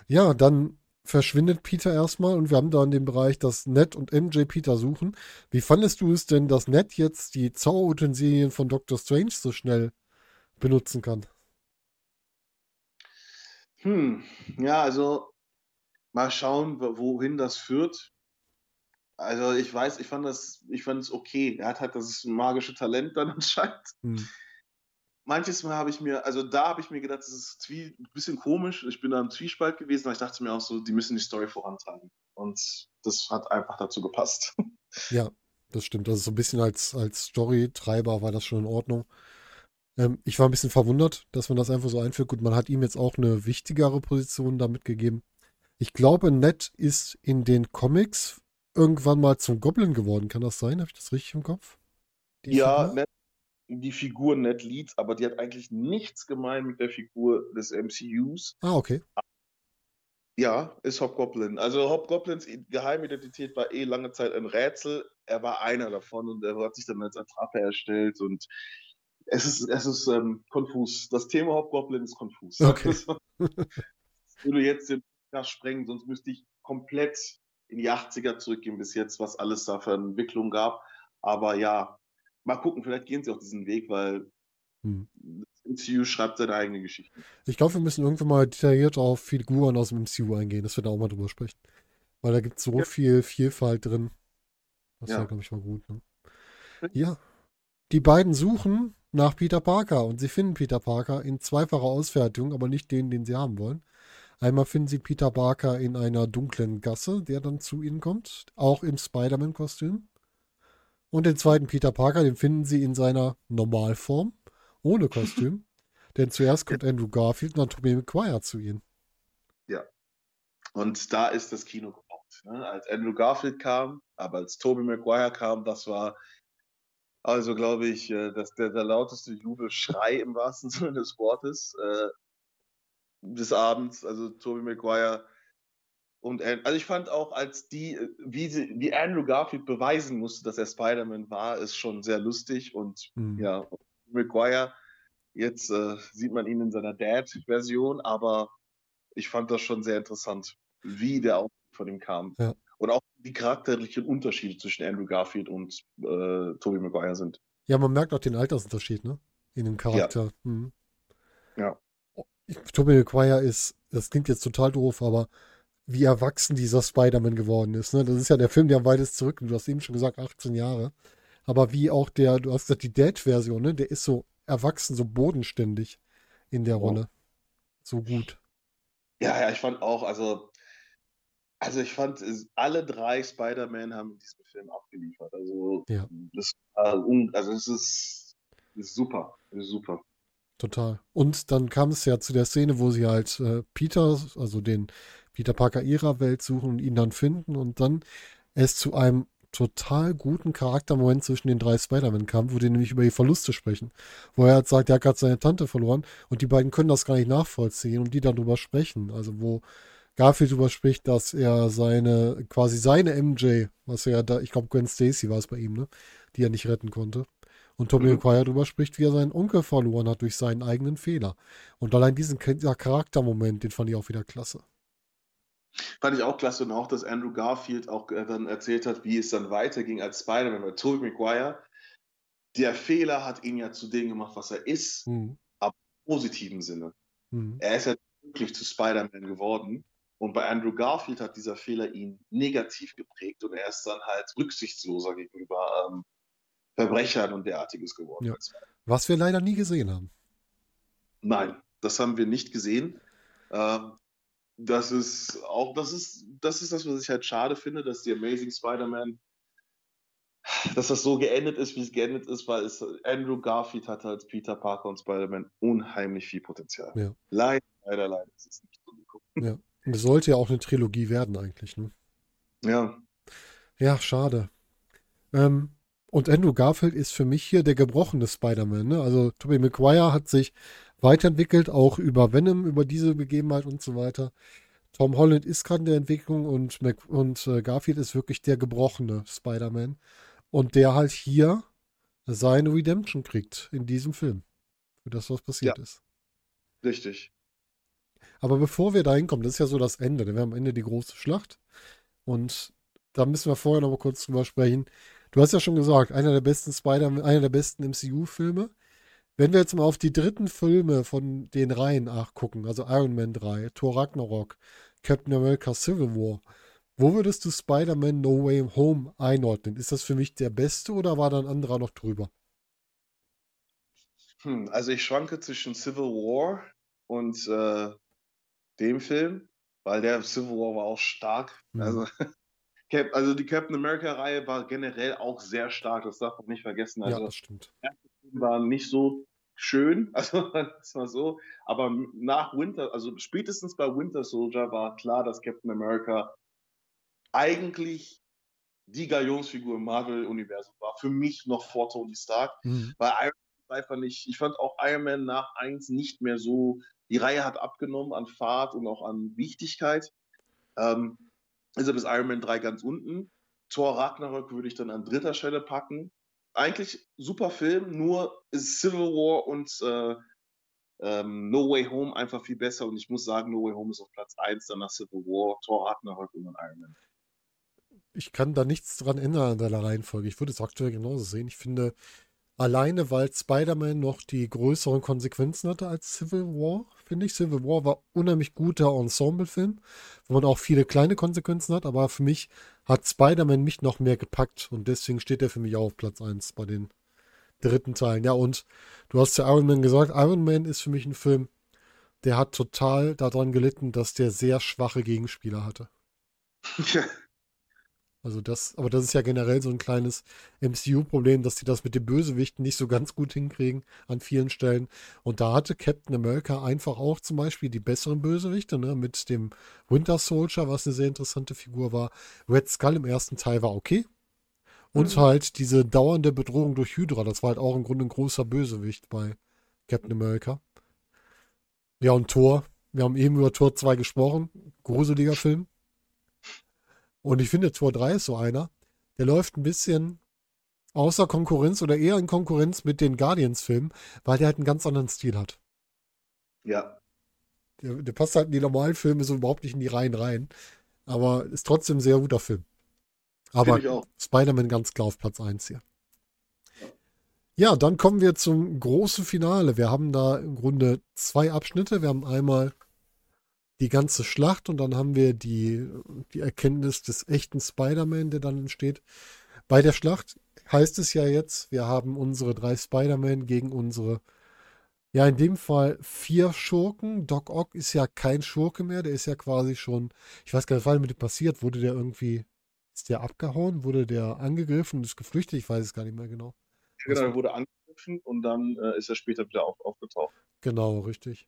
Ja, dann verschwindet Peter erstmal und wir haben da in dem Bereich, dass Ned und MJ Peter suchen. Wie fandest du es denn, dass Ned jetzt die Zauberutensilien von Doctor Strange so schnell benutzen kann? Hm, ja, also mal schauen, wohin das führt. Also ich weiß, ich fand das, ich fand es okay. Er hat halt das magische Talent dann [laughs] anscheinend. Hm. Manches Mal habe ich mir, also da habe ich mir gedacht, das ist ein bisschen komisch. Ich bin da im Zwiespalt gewesen, aber ich dachte mir auch so, die müssen die Story vorantreiben. Und das hat einfach dazu gepasst. [laughs] Ja, das stimmt. Das ist so ein bisschen als, als Story-Treiber war das schon in Ordnung. Ähm, ich war ein bisschen verwundert, dass man das einfach so einführt. Gut, man hat ihm jetzt auch eine wichtigere Position damit gegeben. Ich glaube, Ned ist in den Comics irgendwann mal zum Goblin geworden. Kann das sein? Habe ich das richtig im Kopf? Die ja, Ned, die Figur Ned Leeds, aber die hat eigentlich nichts gemein mit der Figur des MCUs. Ah, okay. Ja, ist Hobgoblin. Also Hobgoblins Geheimidentität war eh lange Zeit ein Rätsel. Er war einer davon und er hat sich dann als Attrappe erstellt und es ist, es ist ähm, konfus. Das Thema Hobgoblin ist konfus. Okay. [laughs] Ich würde jetzt den Podcast sprengen, sonst müsste ich komplett in die 80er zurückgehen bis jetzt, was alles da für Entwicklung gab. Aber ja, mal gucken, vielleicht gehen sie auch diesen Weg, weil hm. das MCU schreibt seine eigene Geschichte. Ich glaube, wir müssen irgendwann mal detailliert auf Figuren aus dem MCU eingehen, dass wir da auch mal drüber sprechen. Weil da gibt es so ja. viel Vielfalt drin. Das ja. wäre, glaube ich, mal gut. Ne? Ja. Die beiden suchen nach Peter Parker und sie finden Peter Parker in zweifacher Ausfertigung, aber nicht den, den sie haben wollen. Einmal finden sie Peter Parker in einer dunklen Gasse, der dann zu ihnen kommt, auch im Spider-Man-Kostüm. Und den zweiten Peter Parker, den finden sie in seiner Normalform, ohne Kostüm. [laughs] Denn zuerst kommt Andrew Garfield und dann Tobey Maguire zu ihnen. Ja. Und da ist das Kino gebombt. Ne? Als Andrew Garfield kam, aber als Tobey Maguire kam, das war also, glaube ich, äh, dass der, der lauteste Jubelschrei im wahrsten [laughs] Sinne des Wortes äh, des Abends. Also, Tobey Maguire und also ich fand auch, als die, wie, sie, wie Andrew Garfield beweisen musste, dass er Spider-Man war, ist schon sehr lustig. Und mhm. ja, Maguire, jetzt äh, sieht man ihn in seiner Dad-Version, aber ich fand das schon sehr interessant, wie der auch von ihm kam. Ja. Und auch die charakterlichen Unterschiede zwischen Andrew Garfield und äh, Tobey Maguire sind. Ja, man merkt auch den Altersunterschied, ne? In dem Charakter. Ja. Mhm. ja. Tobey Maguire ist, das klingt jetzt total doof, aber wie erwachsen dieser Spider-Man geworden ist. Ne? Das ist ja der Film, der am weitest zurück, du hast eben schon gesagt, 18 Jahre. Aber wie auch der, du hast gesagt, die Dad-Version, ne? der ist so erwachsen, so bodenständig in der Rolle. So gut. Ja, ja, ich fand auch, also also ich fand, alle drei Spider-Man haben in diesem Film abgeliefert. Also, ja. das, also es ist, ist super. Ist super. Total. Und dann kam es ja zu der Szene, wo sie halt äh, Peter, also den Peter Parker ihrer Welt suchen und ihn dann finden und dann es zu einem total guten Charaktermoment zwischen den drei Spider-Man kam, wo die nämlich über die Verluste sprechen. Wo er halt sagt, er hat gerade seine Tante verloren und die beiden können das gar nicht nachvollziehen und die darüber sprechen. Also wo Garfield darüber spricht, dass er seine, quasi seine MJ, was er da, ich glaube Gwen Stacy war es bei ihm, ne, die er nicht retten konnte. Und Tommy mhm. McGuire darüber spricht, wie er seinen Onkel verloren hat durch seinen eigenen Fehler. Und allein diesen Charaktermoment, den fand ich auch wieder klasse. Fand ich auch klasse und auch, dass Andrew Garfield auch äh, dann erzählt hat, wie es dann weiterging als Spider-Man, weil Tobey Maguire, der Fehler hat ihn ja zu dem gemacht, was er ist, mhm. aber im positiven Sinne. Mhm. Er ist ja wirklich zu Spider-Man geworden und bei Andrew Garfield hat dieser Fehler ihn negativ geprägt und er ist dann halt rücksichtsloser gegenüber ähm, Verbrechern und derartiges geworden. Ja. Was wir leider nie gesehen haben. Nein, das haben wir nicht gesehen. Ähm, das ist auch, das ist, das ist das, was ich halt schade finde, dass die Amazing Spider-Man, dass das so geendet ist, wie es geendet ist, weil es Andrew Garfield hatte als Peter Parker und Spider-Man unheimlich viel Potenzial. Ja. Leider, leider, leider ist es nicht so gekommen. Ja. Und es sollte ja auch eine Trilogie werden eigentlich, ne? Ja. Ja, schade. Ähm, und Andrew Garfield ist für mich hier der gebrochene Spider-Man, ne? Also Tobey Maguire hat sich weiterentwickelt, auch über Venom, über diese Begebenheit und so weiter. Tom Holland ist gerade in der Entwicklung und, Mac und äh, Garfield ist wirklich der gebrochene Spider-Man. Und der halt hier seine Redemption kriegt in diesem Film. Für das, was passiert ja. ist. Richtig. Aber bevor wir da hinkommen, das ist ja so das Ende. Wir haben am Ende die große Schlacht. Und da müssen wir vorher noch mal kurz drüber sprechen. Du hast ja schon gesagt, einer der besten Spider, einer der besten MCU-Filme. Wenn wir jetzt mal auf die dritten Filme von den Reihen gucken, also Iron Man 3, Thor Ragnarok, Captain America Civil War, wo würdest du Spider-Man No Way Home einordnen? Ist das für mich der beste oder war da ein anderer noch drüber? Hm, also ich schwanke zwischen Civil War und äh, dem Film, weil der Civil War war auch stark. Mhm. Also, [laughs] also die Captain America-Reihe war generell auch sehr stark, das darf man nicht vergessen. Also, ja, das stimmt. Der Film war nicht so schön, [laughs] also ist mal so. Aber nach Winter, also spätestens bei Winter Soldier war klar, dass Captain America eigentlich die Galionsfigur im Marvel-Universum war. Für mich noch vor Tony Stark. Mhm. Weil Iron Man einfach nicht, ich fand auch Iron Man nach 1 nicht mehr so, die Reihe hat abgenommen an Fahrt und auch an Wichtigkeit. Ähm, also bis Iron Man 3 ganz unten. Thor Ragnarök würde ich dann an dritter Stelle packen. Eigentlich super Film, nur ist Civil War und äh, ähm, No Way Home einfach viel besser und ich muss sagen, No Way Home ist auf Platz 1, danach Civil War, Thor Ragnarök und dann Iron Man. Ich kann da nichts dran ändern an deiner Reihenfolge. Ich würde es aktuell genauso sehen. Ich finde, alleine weil Spider-Man noch die größeren Konsequenzen hatte als Civil War, finde ich. Civil War war unheimlich guter Ensemble-Film, wo man auch viele kleine Konsequenzen hat, aber für mich hat Spider-Man mich noch mehr gepackt und deswegen steht er für mich auch auf Platz 1 bei den dritten Teilen. Ja, und du hast ja Iron Man gesagt, Iron Man ist für mich ein Film, der hat total daran gelitten, dass der sehr schwache Gegenspieler hatte. Ja. [laughs] Also das, aber das ist ja generell so ein kleines MCU-Problem, dass die das mit den Bösewichten nicht so ganz gut hinkriegen an vielen Stellen. Und da hatte Captain America einfach auch zum Beispiel die besseren Bösewichte, ne, mit dem Winter Soldier, was eine sehr interessante Figur war. Red Skull im ersten Teil war okay. Und mhm. halt diese dauernde Bedrohung durch Hydra, das war halt auch im Grunde ein großer Bösewicht bei Captain America. Ja, und Thor, wir haben eben über Tor 2 gesprochen, gruseliger Film. Und ich finde, Tor 3 ist so einer, der läuft ein bisschen außer Konkurrenz oder eher in Konkurrenz mit den Guardians-Filmen, weil der halt einen ganz anderen Stil hat. Ja. Der, der, passt halt in die normalen Filme so überhaupt nicht in die Reihen rein. Aber ist trotzdem ein sehr guter Film. Aber Spider-Man ganz klar auf Platz 1 hier. Ja, dann kommen wir zum großen Finale. Wir haben da im Grunde zwei Abschnitte. Wir haben einmal die ganze Schlacht und dann haben wir die, die Erkenntnis des echten Spider-Man, der dann entsteht. Bei der Schlacht heißt es ja jetzt, wir haben unsere drei Spider-Man gegen unsere, ja, in dem Fall vier Schurken. Doc Ock ist ja kein Schurke mehr, der ist ja quasi schon, ich weiß gar nicht, was mit dem passiert. Wurde der irgendwie, ist der abgehauen? Wurde der angegriffen und ist geflüchtet? Ich weiß es gar nicht mehr genau. Genau, er wurde angegriffen und dann äh, ist er später wieder auf, aufgetaucht. Genau, richtig.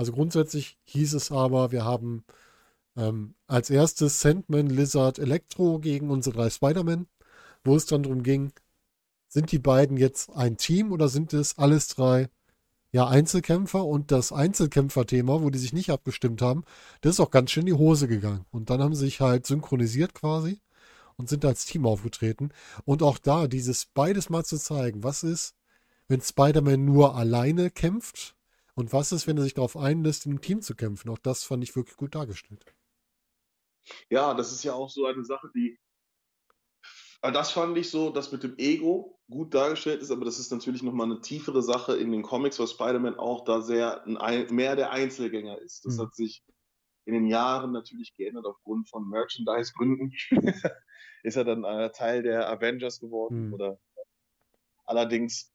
Also grundsätzlich hieß es aber, wir haben ähm, als erstes Sandman, Lizard, Electro gegen unsere drei Spider-Man, wo es dann darum ging, sind die beiden jetzt ein Team oder sind es alles drei ja, Einzelkämpfer und das Einzelkämpfer-Thema, wo die sich nicht abgestimmt haben, das ist auch ganz schön in die Hose gegangen. Und dann haben sie sich halt synchronisiert quasi und sind als Team aufgetreten. Und auch da, dieses beides mal zu zeigen, was ist, wenn Spider-Man nur alleine kämpft und was ist, wenn er sich darauf einlässt, im Team zu kämpfen? Auch das fand ich wirklich gut dargestellt. Ja, das ist ja auch so eine Sache, die. Also das fand ich so, dass mit dem Ego gut dargestellt ist, aber das ist natürlich nochmal eine tiefere Sache in den Comics, weil Spider-Man auch da sehr ein, mehr der Einzelgänger ist. Das mhm. hat sich in den Jahren natürlich geändert aufgrund von Merchandise-Gründen. [laughs] ist er dann äh, Teil der Avengers geworden mhm. oder allerdings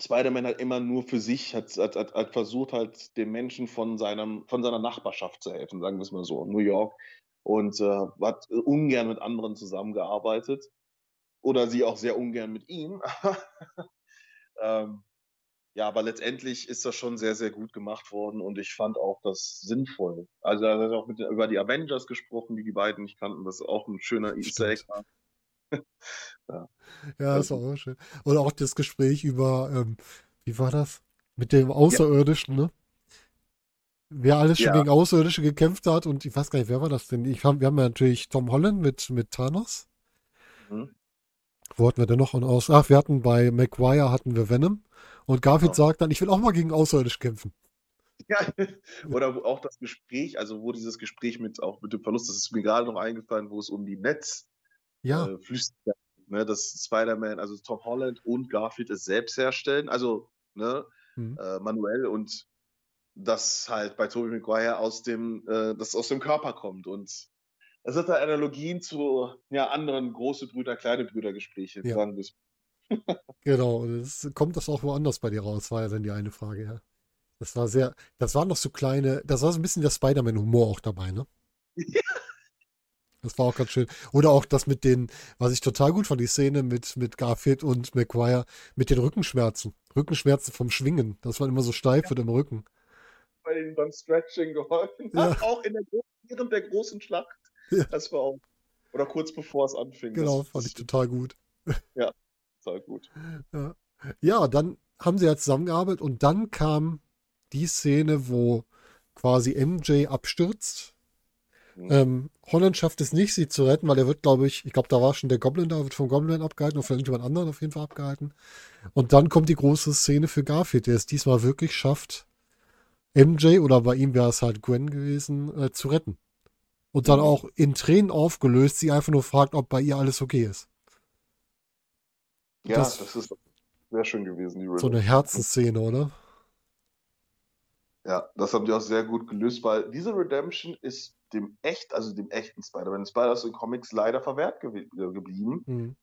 Spider-Man hat immer nur für sich, hat, hat, hat, hat, versucht halt dem Menschen von, seinem, von seiner Nachbarschaft zu helfen, sagen wir es mal so, New York. Und äh, hat ungern mit anderen zusammengearbeitet. Oder sie auch sehr ungern mit ihm. [laughs] ähm, ja, aber letztendlich ist das schon sehr, sehr gut gemacht worden und ich fand auch das sinnvoll. Also er hat auch mit, über die Avengers gesprochen, die die beiden nicht kannten. Das ist auch ein schöner Easter Egg. [laughs] ja. ja, das war auch schön. Oder auch das Gespräch über, ähm, wie war das? Mit dem Außerirdischen, ja. ne? Wer alles schon ja. gegen Außerirdische gekämpft hat und ich weiß gar nicht, wer war das denn? Ich, wir haben ja natürlich Tom Holland mit, mit Thanos. Mhm. Wo hatten wir denn noch aus? Ach, wir hatten bei McGuire hatten wir Venom. Und Garfield genau. sagt dann, ich will auch mal gegen Außerirdische kämpfen. Ja, [laughs] oder auch das Gespräch, also wo dieses Gespräch mit auch mit dem Verlust, das ist mir gerade noch eingefallen, wo es um die Netz ja. äh, Flüssigkeit, ne, dass Spider-Man, also Tom Holland und Garfield es selbst herstellen, also ne, mhm. äh, manuell und das halt bei Tobey Maguire aus dem, äh, das aus dem Körper kommt und es hat da Analogien zu ja, anderen große Brüder, kleine Brüder Gespräche, ja. sagen wir [laughs] Genau, das, kommt das auch woanders bei dir raus, war ja dann die eine Frage, ja. Das war sehr, das waren noch so kleine, das war so ein bisschen der Spider-Man-Humor auch dabei, ne? [laughs] Ja. Das war auch ganz schön. Oder auch das mit den, was ich total gut fand, die Szene mit, mit Garfield und McGuire mit den Rückenschmerzen. Rückenschmerzen vom Schwingen, dass man immer so steif wird im Rücken. Bei ihnen beim Stretching geholfen [laughs] Ja. hat, auch in der, während der großen Schlacht. Ja. Das war auch. Oder kurz bevor es anfing. Genau, das, fand ich total gut. [laughs] ist total gut. Ja, dann haben sie ja zusammengearbeitet und dann kam die Szene, wo quasi MJ abstürzt. Mhm. Ähm, Holland schafft es nicht, sie zu retten, weil er wird, glaube ich, ich glaube, da war schon der Goblin da, wird vom Goblin abgehalten oder von irgendjemand anderen auf jeden Fall abgehalten. Und dann kommt die große Szene für Garfield, der es diesmal wirklich schafft, MJ oder bei ihm wäre es halt Gwen gewesen, äh, zu retten. Und dann Mhm. auch in Tränen aufgelöst, sie einfach nur fragt, ob bei ihr alles okay ist. Ja, das- das, ist sehr schön gewesen, die So Riddle. eine Herzensszene, oder? Ja, das haben die auch sehr gut gelöst, weil diese Redemption ist dem echt, also dem echten Spider-Man, Spider aus den Comics leider verwehrt gew äh, geblieben. Mhm.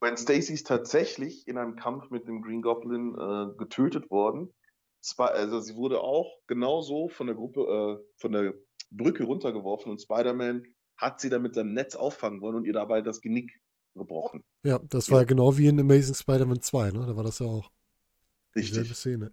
Gwen Stacy ist tatsächlich in einem Kampf mit dem Green Goblin äh, getötet worden. Zwar, also sie wurde auch genauso von der Gruppe, äh, von der Brücke runtergeworfen und Spider-Man hat sie dann mit seinem Netz auffangen wollen und ihr dabei das Genick gebrochen. Ja, das war ja genau wie in Amazing Spider-Man 2, ne? Da war das ja auch dieselbe Richtig. Szene.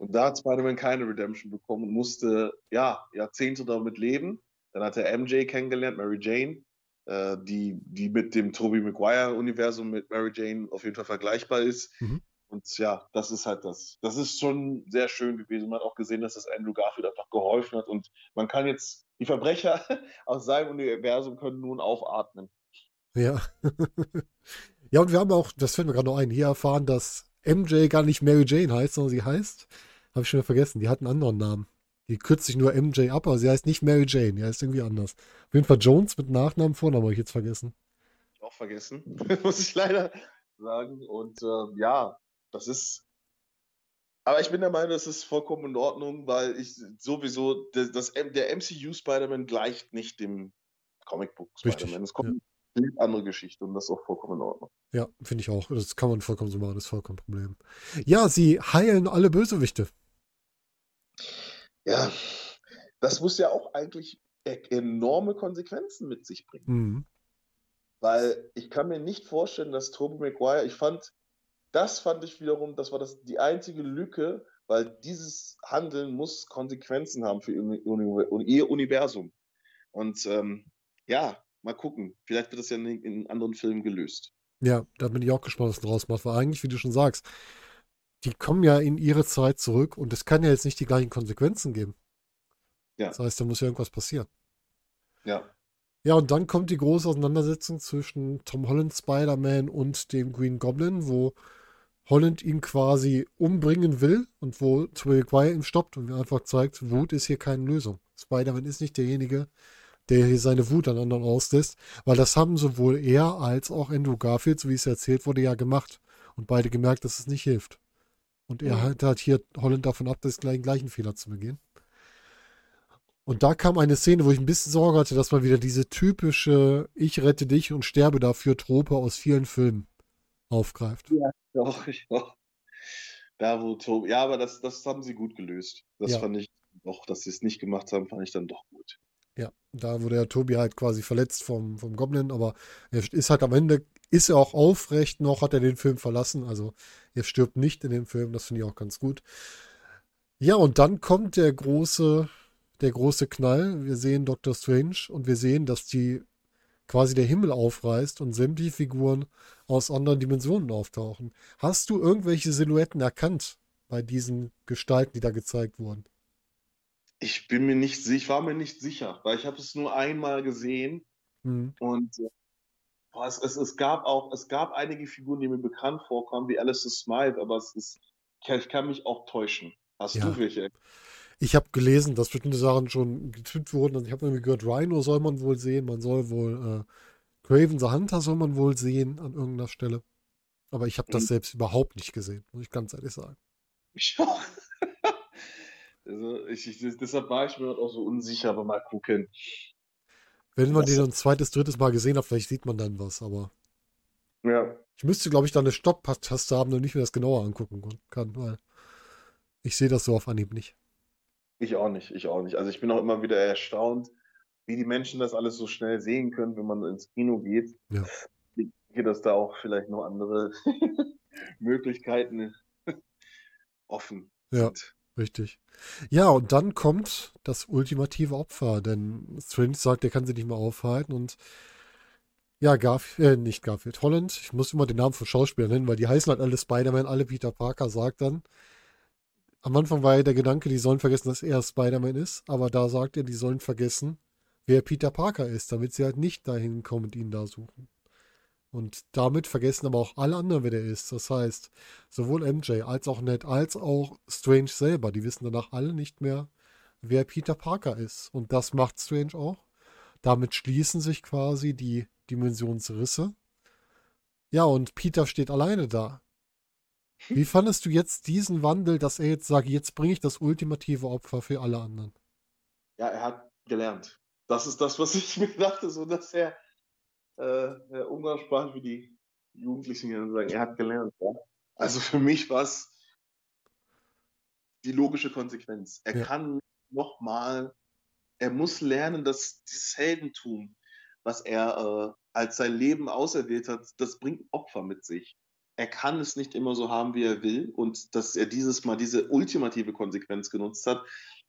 Und da hat Spider-Man keine Redemption bekommen und musste, ja, Jahrzehnte damit leben. Dann hat er MJ kennengelernt, Mary Jane, äh, die, die mit dem Tobey Maguire-Universum mit Mary Jane auf jeden Fall vergleichbar ist. Mhm. Und ja, das ist halt das. Das ist schon sehr schön gewesen. Man hat auch gesehen, dass das Andrew Garfield einfach geholfen hat. Und man kann jetzt, die Verbrecher [laughs] aus seinem Universum können nun aufatmen. Ja. [laughs] ja, und wir haben auch, das fällt mir gerade noch ein, hier erfahren, dass MJ gar nicht Mary Jane heißt, sondern sie heißt, habe ich schon wieder vergessen, die hat einen anderen Namen. Die kürzt sich nur MJ ab, aber sie heißt nicht Mary Jane, die heißt irgendwie anders. Auf jeden Fall Jones mit Nachnamen, Vornamen habe ich jetzt vergessen. Auch vergessen, [laughs] muss ich leider sagen. Und äh, ja, das ist. Aber ich bin der Meinung, das ist vollkommen in Ordnung, weil ich sowieso, das, das, der MCU Spider-Man gleicht nicht dem Comicbook Spider-Man. Es kommt eine andere Geschichte und das ist auch vollkommen in Ordnung. Ja, finde ich auch. Das kann man vollkommen so machen, das ist vollkommen Problem. Ja, sie heilen alle Bösewichte. Ja, das muss ja auch eigentlich e- enorme Konsequenzen mit sich bringen. Mhm. Weil ich kann mir nicht vorstellen, dass Tobey Maguire, ich fand, das fand ich wiederum, das war das, die einzige Lücke, weil dieses Handeln muss Konsequenzen haben für ihr, Uni- ihr Universum. Und ähm, ja, mal gucken. Vielleicht wird das ja in, in anderen Filmen gelöst. Ja, da bin ich auch gespannt, was draus macht, weil eigentlich, wie du schon sagst, die kommen ja in ihre Zeit zurück und es kann ja jetzt nicht die gleichen Konsequenzen geben. Ja. Das heißt, da muss ja irgendwas passieren. Ja. Ja, und dann kommt die große Auseinandersetzung zwischen Tom Holland Spider-Man und dem Green Goblin, wo Holland ihn quasi umbringen will und wo Tobey Maguire ihn stoppt und mir einfach zeigt, Wut ist hier keine Lösung. Spider-Man ist nicht derjenige, der hier seine Wut an anderen auslässt, weil das haben sowohl er als auch Andrew Garfield, so wie es erzählt wurde, ja gemacht und beide gemerkt, dass es nicht hilft. Und er hält halt hier Holland davon ab, das gleichen, gleichen Fehler zu begehen. Und da kam eine Szene, wo ich ein bisschen Sorge hatte, dass man wieder diese typische Ich rette dich und sterbe dafür Trope aus vielen Filmen aufgreift. [laughs] Doch, ich auch. Da, wo Tobi, ja, aber das, das haben sie gut gelöst. Das Ja. fand ich doch, dass sie es nicht gemacht haben, fand ich dann doch gut. Ja, da wurde ja Tobi halt quasi verletzt vom, vom Goblin, aber er ist halt am Ende, ist er auch aufrecht noch, hat er den Film verlassen, also er stirbt nicht in dem Film, das finde ich auch ganz gut. Ja, und dann kommt der große, der große Knall. Wir sehen Doctor Strange und wir sehen, dass die quasi der Himmel aufreißt und sämtliche Figuren aus anderen Dimensionen auftauchen. Hast du irgendwelche Silhouetten erkannt bei diesen Gestalten, die da gezeigt wurden? Ich bin mir nicht sicher, ich war mir nicht sicher, weil ich habe es nur einmal gesehen Hm. und äh, boah, es, es, es gab auch, es gab einige Figuren, die mir bekannt vorkommen, wie Alistair Smythe, aber es ist, ich kann mich auch täuschen. Hast Ja. du welche? Ich habe gelesen, dass bestimmte Sachen schon getippt wurden. Und ich habe irgendwie gehört, Rhino soll man wohl sehen. Man soll wohl äh, Craven the Hunter soll man wohl sehen an irgendeiner Stelle. Aber ich habe das Mhm. selbst überhaupt nicht gesehen, muss ich ganz ehrlich sagen. Ich auch. [laughs] also ich, ich, deshalb war ich mir auch so unsicher, aber mal gucken. Wenn man Das- den ein zweites, drittes Mal gesehen hat, vielleicht sieht man dann was. Aber Ja. ich müsste, glaube ich, da eine Stopp-Taste haben, damit ich mir das genauer angucken kann, weil ich sehe das so auf Anhieb nicht. Ich auch nicht, ich auch nicht. Also ich bin auch immer wieder erstaunt, wie die Menschen das alles so schnell sehen können, wenn man ins Kino geht. Ja. Ich denke, dass da auch vielleicht noch andere [laughs] Möglichkeiten [laughs] offen Ja. sind. Richtig. Ja, und dann kommt das ultimative Opfer, denn Strange sagt, er kann sie nicht mehr aufhalten und ja, Garfield, äh, nicht Garfield, Holland, ich muss immer den Namen von Schauspielern nennen, weil die heißen halt alle Spider-Man, alle Peter Parker, sagt dann, am Anfang war ja der Gedanke, die sollen vergessen, dass er Spider-Man ist, aber da sagt er, die sollen vergessen, wer Peter Parker ist, damit sie halt nicht dahin kommen und ihn da suchen. Und damit vergessen aber auch alle anderen, wer der ist. Das heißt, sowohl MJ als auch Ned als auch Strange selber, die wissen danach alle nicht mehr, wer Peter Parker ist. Und das macht Strange auch. Damit schließen sich quasi die Dimensionsrisse. Ja, und Peter steht alleine da. Wie fandest du jetzt diesen Wandel, dass er jetzt sagt, jetzt bringe ich das ultimative Opfer für alle anderen? Ja, er hat gelernt. Das ist das, was ich [laughs] mir dachte, so dass er äh, äh, umgangssprachlich wie die Jugendlichen hier sagen, er hat gelernt. Ja? Also für mich war es die logische Konsequenz. Er Ja. kann nochmal, er muss lernen, dass dieses Heldentum, was er äh, als sein Leben auserwählt hat, das bringt Opfer mit sich. Er kann es nicht immer so haben, wie er will. Und dass er dieses Mal diese ultimative Konsequenz genutzt hat,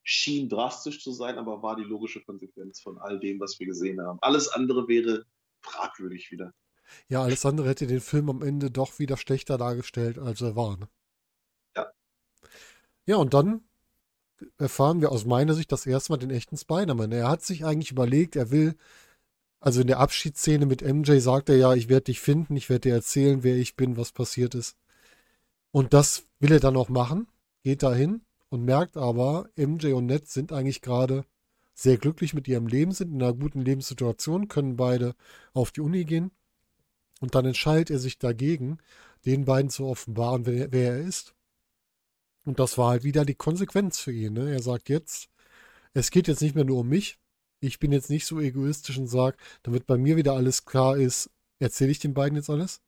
schien drastisch zu sein, aber war die logische Konsequenz von all dem, was wir gesehen haben. Alles andere wäre fragwürdig wieder. Ja, alles andere hätte den Film am Ende doch wieder schlechter dargestellt, als er war. Ne? Ja. Ja, und dann erfahren wir aus meiner Sicht das erste Mal den echten Spider-Man. Er hat sich eigentlich überlegt, er will, also in der Abschiedsszene mit MJ sagt er ja, ich werde dich finden, ich werde dir erzählen, wer ich bin, was passiert ist. Und das will er dann auch machen, geht dahin und merkt aber, MJ und Ned sind eigentlich gerade sehr glücklich mit ihrem Leben, sind in einer guten Lebenssituation, können beide auf die Uni gehen. Und dann entscheidet er sich dagegen, den beiden zu offenbaren, wer, wer er ist. Und das war halt wieder die Konsequenz für ihn. Ne? Er sagt jetzt, es geht jetzt nicht mehr nur um mich. Ich bin jetzt nicht so egoistisch und sage, damit bei mir wieder alles klar ist, erzähle ich den beiden jetzt alles,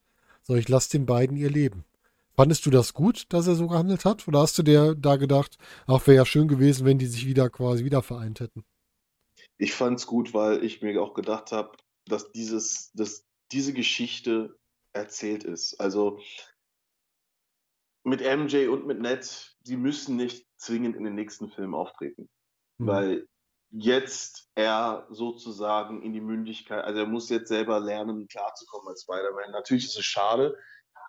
sondern ich lasse den beiden ihr Leben. Fandest du das gut, dass er so gehandelt hat? Oder hast du dir da gedacht, ach, wäre ja schön gewesen, wenn die sich wieder quasi wieder vereint hätten? Ich fand es gut, weil ich mir auch gedacht habe, dass dieses, dass diese Geschichte erzählt ist. Also mit MJ und mit Ned, die müssen nicht zwingend in den nächsten Film auftreten. Hm. Weil jetzt er sozusagen in die Mündigkeit, also er muss jetzt selber lernen, klarzukommen als Spider-Man. Natürlich ist es schade,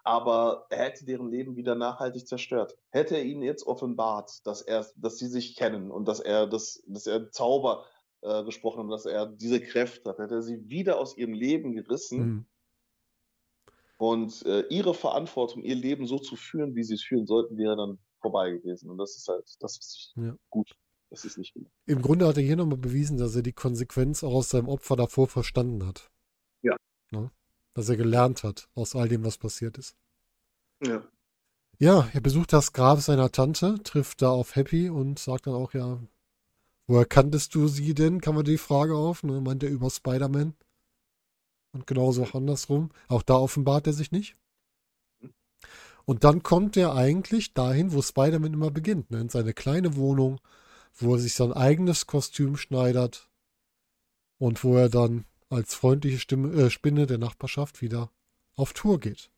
aber er hätte deren Leben wieder nachhaltig zerstört. Hätte er ihnen jetzt offenbart, dass er, dass sie sich kennen und dass er, das, dass er Zauber äh, gesprochen hat, dass er diese Kräfte hat, hätte er sie wieder aus ihrem Leben gerissen Hm. und äh, ihre Verantwortung, ihr Leben so zu führen, wie sie es führen sollten, wäre dann vorbei gewesen. Und das ist halt, das ist Ja. gut. Das ist nicht gut. Im Grunde hat er hier nochmal bewiesen, dass er die Konsequenz auch aus seinem Opfer davor verstanden hat. Ja. Ne? Dass er gelernt hat aus all dem, was passiert ist. Ja. Ja, er besucht das Grab seiner Tante, trifft da auf Happy und sagt dann auch, ja, woher kanntest du sie denn? Kam man die Frage auf, ne? Meint er über Spider-Man. Und genauso auch andersrum. Auch da offenbart er sich nicht. Und dann kommt er eigentlich dahin, wo Spider-Man immer beginnt, ne? in seine kleine Wohnung, wo er sich sein eigenes Kostüm schneidert und wo er dann als freundliche Stimme, äh, Spinne der Nachbarschaft wieder auf Tour geht.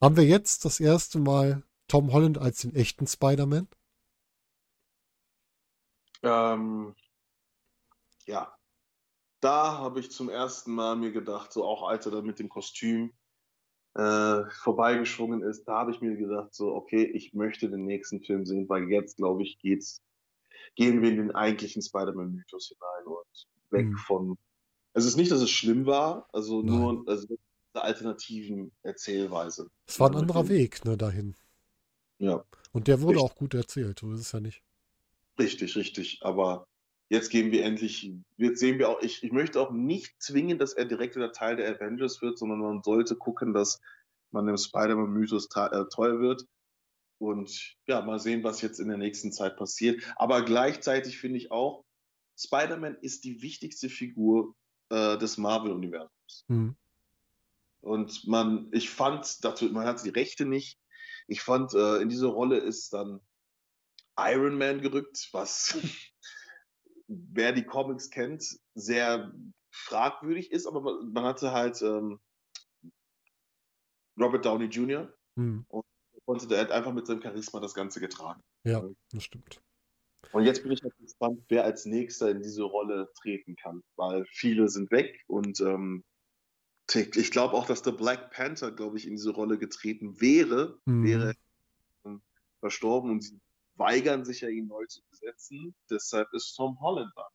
Haben wir jetzt das erste Mal Tom Holland als den echten Spider-Man? Ähm, ja. Da habe ich zum ersten Mal mir gedacht, so auch als er da mit dem Kostüm äh, vorbeigeschwungen ist, da habe ich mir gedacht, so, okay, ich möchte den nächsten Film sehen, weil jetzt, glaube ich, geht's, gehen wir in den eigentlichen Spider-Man-Mythos hinein und weg Mhm. von. Also es ist nicht, dass es schlimm war, also Nein. nur also eine alternativen Erzählweise. Es war ein anderer Weg, ne, dahin. Ja, Und der wurde Richtig. auch gut erzählt, so ist es ja nicht. Richtig, richtig. Aber jetzt gehen wir endlich, jetzt sehen wir auch, ich, ich möchte auch nicht zwingen, dass er direkt wieder Teil der Avengers wird, sondern man sollte gucken, dass man dem Spider-Man-Mythos äh, treu wird. Und ja, mal sehen, was jetzt in der nächsten Zeit passiert. Aber gleichzeitig finde ich auch, Spider-Man ist die wichtigste Figur äh, des Marvel-Universums. Mhm. Und man, ich fand, dazu, man hat die Rechte nicht. Ich fand, äh, in diese Rolle ist dann Iron Man gerückt, was, [laughs] wer die Comics kennt, sehr fragwürdig ist, aber man, hatte halt ähm, Robert Downey Jr., Hm. Und konnte er hat einfach mit seinem Charisma das Ganze getragen. Ja, das stimmt. Und jetzt bin ich halt gespannt, wer als nächster in diese Rolle treten kann, weil viele sind weg und ähm, ich glaube auch, dass der Black Panther, glaube ich, in diese Rolle getreten wäre, Mhm. wäre ähm, verstorben und sie weigern sich ja, ihn neu zu besetzen. Deshalb ist Tom Holland da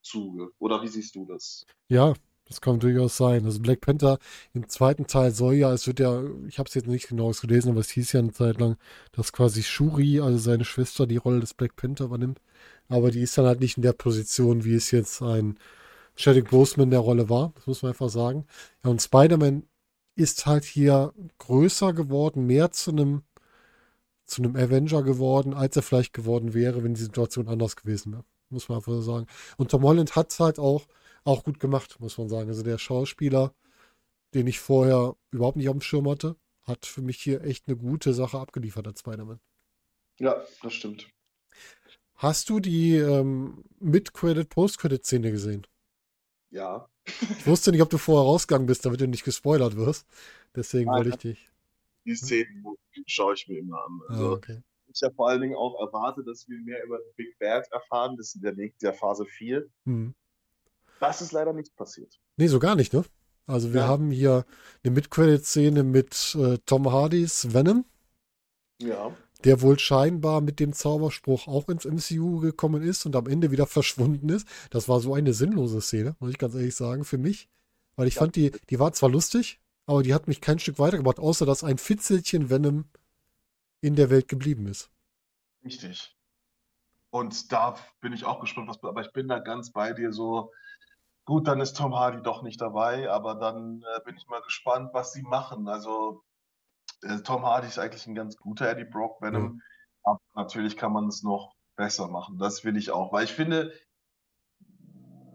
Zuge. Oder wie siehst du das? Ja, das kann durchaus sein. Also Black Panther im zweiten Teil soll ja, es wird ja, ich habe es jetzt nicht genau gelesen, aber es hieß ja eine Zeit lang, dass quasi Shuri, also seine Schwester, die Rolle des Black Panther übernimmt. Aber die ist dann halt nicht in der Position, wie es jetzt ein Chadwick Boseman der Rolle war. Das muss man einfach sagen. Ja, und Spider-Man ist halt hier größer geworden, mehr zu einem zu einem Avenger geworden, als er vielleicht geworden wäre, wenn die Situation anders gewesen wäre. Muss man einfach so sagen. Und Tom Holland hat es halt auch, auch gut gemacht, muss man sagen. Also der Schauspieler, den ich vorher überhaupt nicht auf dem Schirm hatte, hat für mich hier echt eine gute Sache abgeliefert als Spider-Man. Ja, das stimmt. Hast du die ähm, Mid-Credit, Post-Credit-Szene gesehen? Ja. Ich wusste nicht, ob du vorher rausgegangen bist, damit du nicht gespoilert wirst. Deswegen Nein, wollte ich dich. Die Szenen schaue ich mir immer an. Also okay. ich habe vor allen Dingen auch erwartet, dass wir mehr über Big Bad erfahren. Das ist der Weg der Phase 4. Hm. Das ist leider nicht passiert. Nee, so gar nicht, ne? Also wir Ja. haben hier eine Mid-Credit-Szene mit äh, Tom Hardys Venom, Ja. der wohl scheinbar mit dem Zauberspruch auch ins MCU gekommen ist und am Ende wieder [laughs] verschwunden ist. Das war so eine sinnlose Szene, muss ich ganz ehrlich sagen, für mich. Weil ich Ja. fand, die, die war zwar lustig, aber die hat mich kein Stück weitergebracht, außer dass ein Fitzelchen Venom in der Welt geblieben ist. Richtig. Und da bin ich auch gespannt, was, aber ich bin da ganz bei dir so. Gut, dann ist Tom Hardy doch nicht dabei, aber dann äh, bin ich mal gespannt, was sie machen. Also, äh, Tom Hardy ist eigentlich ein ganz guter Eddie Brock Venom, aber natürlich kann man es noch besser machen. Das will ich auch, weil ich finde,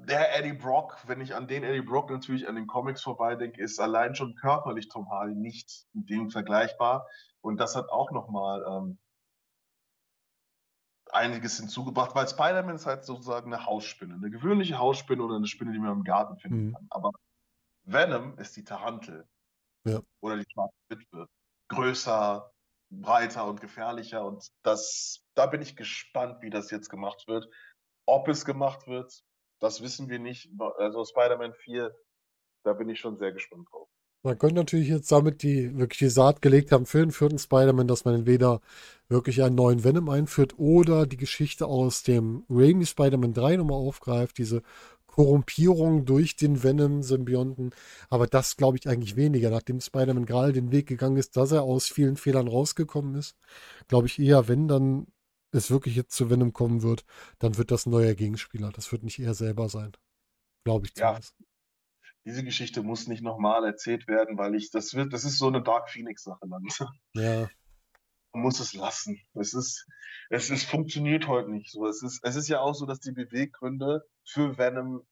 der Eddie Brock, wenn ich an den Eddie Brock natürlich an den Comics vorbeidenke, ist allein schon körperlich Tom Hardy nicht mit dem vergleichbar. Und das hat auch nochmal ähm, einiges hinzugebracht, weil Spider-Man ist halt sozusagen eine Hausspinne, eine gewöhnliche Hausspinne oder eine Spinne, die man im Garten finden Mhm. kann. Aber Venom ist die Tarantel Ja. oder die schwarze Witwe. Größer, breiter und gefährlicher. Und das, da bin ich gespannt, wie das jetzt gemacht wird. Ob es gemacht wird, das wissen wir nicht. Also Spider-Man 4, da bin ich schon sehr gespannt drauf. Man könnte natürlich jetzt damit die wirklich die Saat gelegt haben für den vierten Spider-Man, dass man entweder wirklich einen neuen Venom einführt oder die Geschichte aus dem Raimi Spider-Man 3 nochmal aufgreift, diese Korrumpierung durch den Venom-Symbionten. Aber das glaube ich eigentlich weniger. Nachdem Spider-Man gerade den Weg gegangen ist, dass er aus vielen Fehlern rausgekommen ist, glaube ich eher, wenn dann es wirklich jetzt zu Venom kommen wird, dann wird das ein neuer Gegenspieler. Das wird nicht er selber sein. Glaube ich Ja. zumindest. Diese Geschichte muss nicht nochmal erzählt werden, weil ich, das wird, das ist so eine Dark Phoenix-Sache langsam. Ja, Man muss es lassen. Es ist, es ist, funktioniert heute nicht so. Es ist, es ist ja auch so, dass die Beweggründe für Venom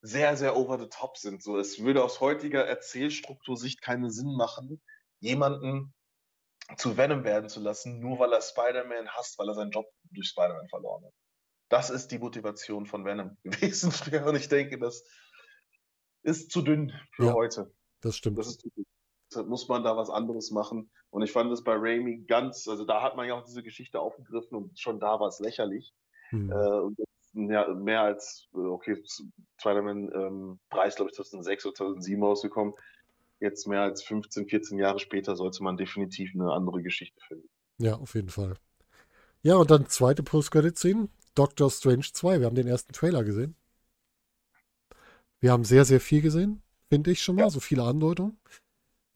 sehr, sehr over the top sind. So, es würde aus heutiger Erzählstruktursicht keinen Sinn machen, jemanden zu Venom werden zu lassen, nur weil er Spider-Man hasst, weil er seinen Job durch Spider-Man verloren hat. Das ist die Motivation von Venom [laughs] gewesen früher und ich denke, das ist zu dünn für Ja. heute. das stimmt. Das ist. Deshalb muss man da was anderes machen. Und ich fand es bei Raimi ganz, also da hat man ja auch diese Geschichte aufgegriffen und schon da war es lächerlich. Hm. Äh, mehr, mehr als, äh, okay, Spider-Man ähm, 3 ist, glaube ich, 2006 oder 2007 rausgekommen. Jetzt mehr als 15, 14 Jahre später sollte man definitiv eine andere Geschichte finden. Ja, auf jeden Fall. Ja, und dann zweite Post-Credit-Scene. Doctor Strange 2. Wir haben den ersten Trailer gesehen. Wir haben sehr, sehr viel gesehen, finde ich schon mal. Ja. So viele Andeutungen.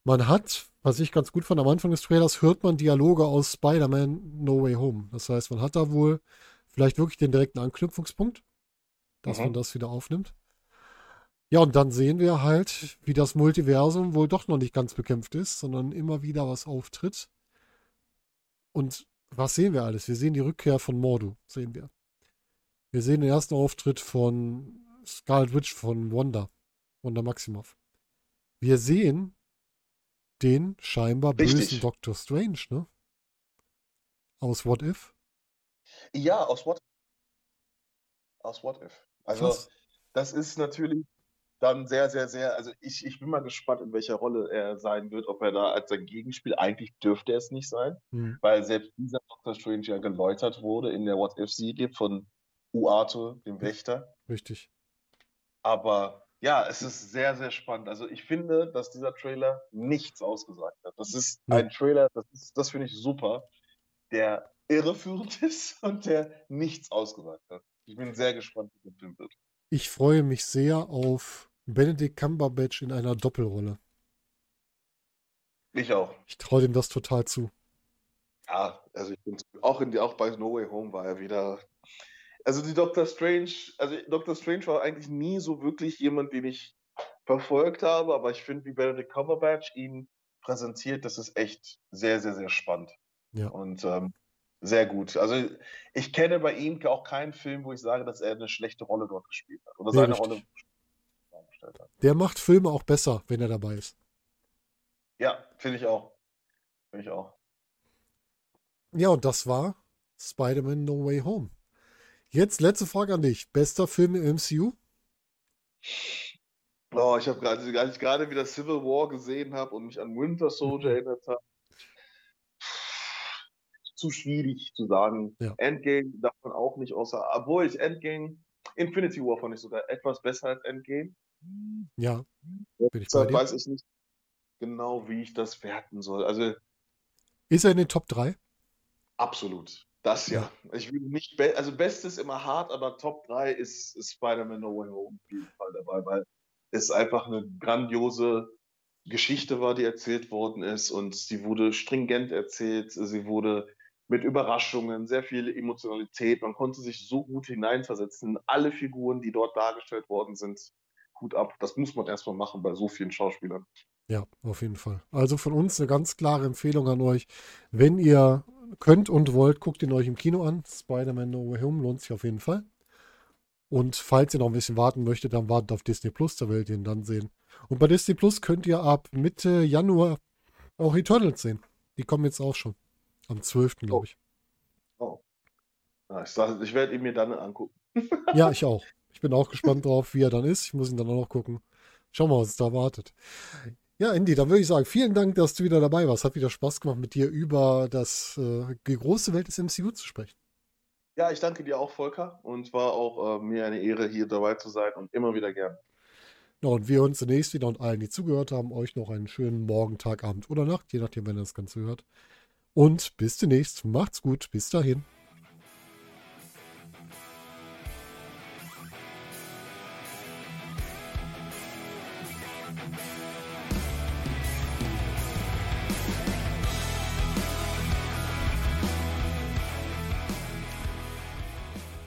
Man hat, was ich ganz gut fand, am Anfang des Trailers hört man Dialoge aus Spider-Man No Way Home. Das heißt, man hat da wohl vielleicht wirklich den direkten Anknüpfungspunkt, dass Mhm. man das wieder aufnimmt. Ja, und dann sehen wir halt, wie das Multiversum wohl doch noch nicht ganz bekämpft ist, sondern immer wieder was auftritt. Und was sehen wir alles? Wir sehen die Rückkehr von Mordu, sehen wir. Wir sehen den ersten Auftritt von Scarlet Witch von Wanda, Wanda Maximoff. Wir sehen den scheinbar bösen Richtig. Doctor Strange, ne? Aus What If? Ja, aus What? Aus What If. Also, Krass. das ist natürlich, dann sehr, sehr, sehr, also ich, ich bin mal gespannt, in welcher Rolle er sein wird, ob er da als sein Gegenspiel, eigentlich dürfte er es nicht sein, mhm. weil selbst dieser Doctor Strange ja geläutert wurde in der What-If-Serie von Uato, dem Wächter. Richtig. Aber ja, es ist sehr, sehr spannend. Also ich finde, dass dieser Trailer nichts ausgesagt hat. Das ist ja. ein Trailer, das, ist, das finde ich super, der irreführend [laughs] ist und der nichts ausgesagt hat. Ich bin sehr gespannt, wie der Film wird. Ich freue mich sehr auf Benedict Cumberbatch in einer Doppelrolle. Ich auch. Ich traue dem das total zu. Ja, also ich bin auch, in, auch bei No Way Home war er wieder. Also die Doctor Strange, also Doctor Strange war eigentlich nie so wirklich jemand, den ich verfolgt habe, aber ich finde, wie Benedict Cumberbatch ihn präsentiert, das ist echt sehr, sehr, sehr spannend. Ja. Und ähm, sehr gut. Also ich kenne bei ihm auch keinen Film, wo ich sage, dass er eine schlechte Rolle dort gespielt hat. Oder seine Rolle hat. Der macht Filme auch besser, wenn er dabei ist. Ja, finde ich auch. Finde ich auch. Ja, und das war Spider-Man No Way Home. Jetzt letzte Frage an dich. Bester Film im MCU? Oh, ich habe gerade, als ich gerade wieder Civil War gesehen habe und mich an Winter Soldier [laughs] erinnert habe, zu schwierig zu sagen. Ja. Endgame darf man auch nicht außer, obwohl ich Endgame, Infinity War fand ich sogar etwas besser als Endgame. Ja. Deshalb weiß ich nicht genau, wie ich das werten soll. Also. Ist er in den Top 3? Absolut. Das ja. ja. Ich will nicht, be also Bestes immer hart, aber Top 3 ist, ist Spider-Man No Way Home auf jeden Fall dabei, weil es einfach eine grandiose Geschichte war, die erzählt worden ist und sie wurde stringent erzählt, sie wurde mit Überraschungen, sehr viel Emotionalität. Man konnte sich so gut hineinversetzen in alle Figuren, die dort dargestellt worden sind. Hut ab. Das muss man erstmal machen bei so vielen Schauspielern. Ja, auf jeden Fall. Also von uns eine ganz klare Empfehlung an euch. Wenn ihr könnt und wollt, guckt ihn euch im Kino an. Spider-Man No Way Home lohnt sich auf jeden Fall. Und falls ihr noch ein bisschen warten möchtet, dann wartet auf Disney Plus, da werdet ihr ihn dann sehen. Und bei Disney Plus könnt ihr ab Mitte Januar auch Eternals sehen. Die kommen jetzt auch schon. Am 12. glaube ich. Oh. Ja, ich, ich werde ihn mir dann angucken. ja, ich auch. Ich bin auch gespannt drauf, wie er dann ist. Ich muss ihn dann auch noch gucken. Schauen wir mal, was es da wartet. Ja, Andy, dann würde ich sagen, vielen Dank, dass du wieder dabei warst. Hat wieder Spaß gemacht, mit dir über das, äh, die große Welt des MCU zu sprechen. Ja, ich danke dir auch, Volker. Und war auch äh, mir eine Ehre, hier dabei zu sein und immer wieder gern. Ja, und wir hören uns zunächst wieder und allen, die zugehört haben, euch noch einen schönen Morgen, Tag, Abend oder Nacht, je nachdem, wenn ihr das Ganze hört. Und bis demnächst. Macht's gut. Bis dahin.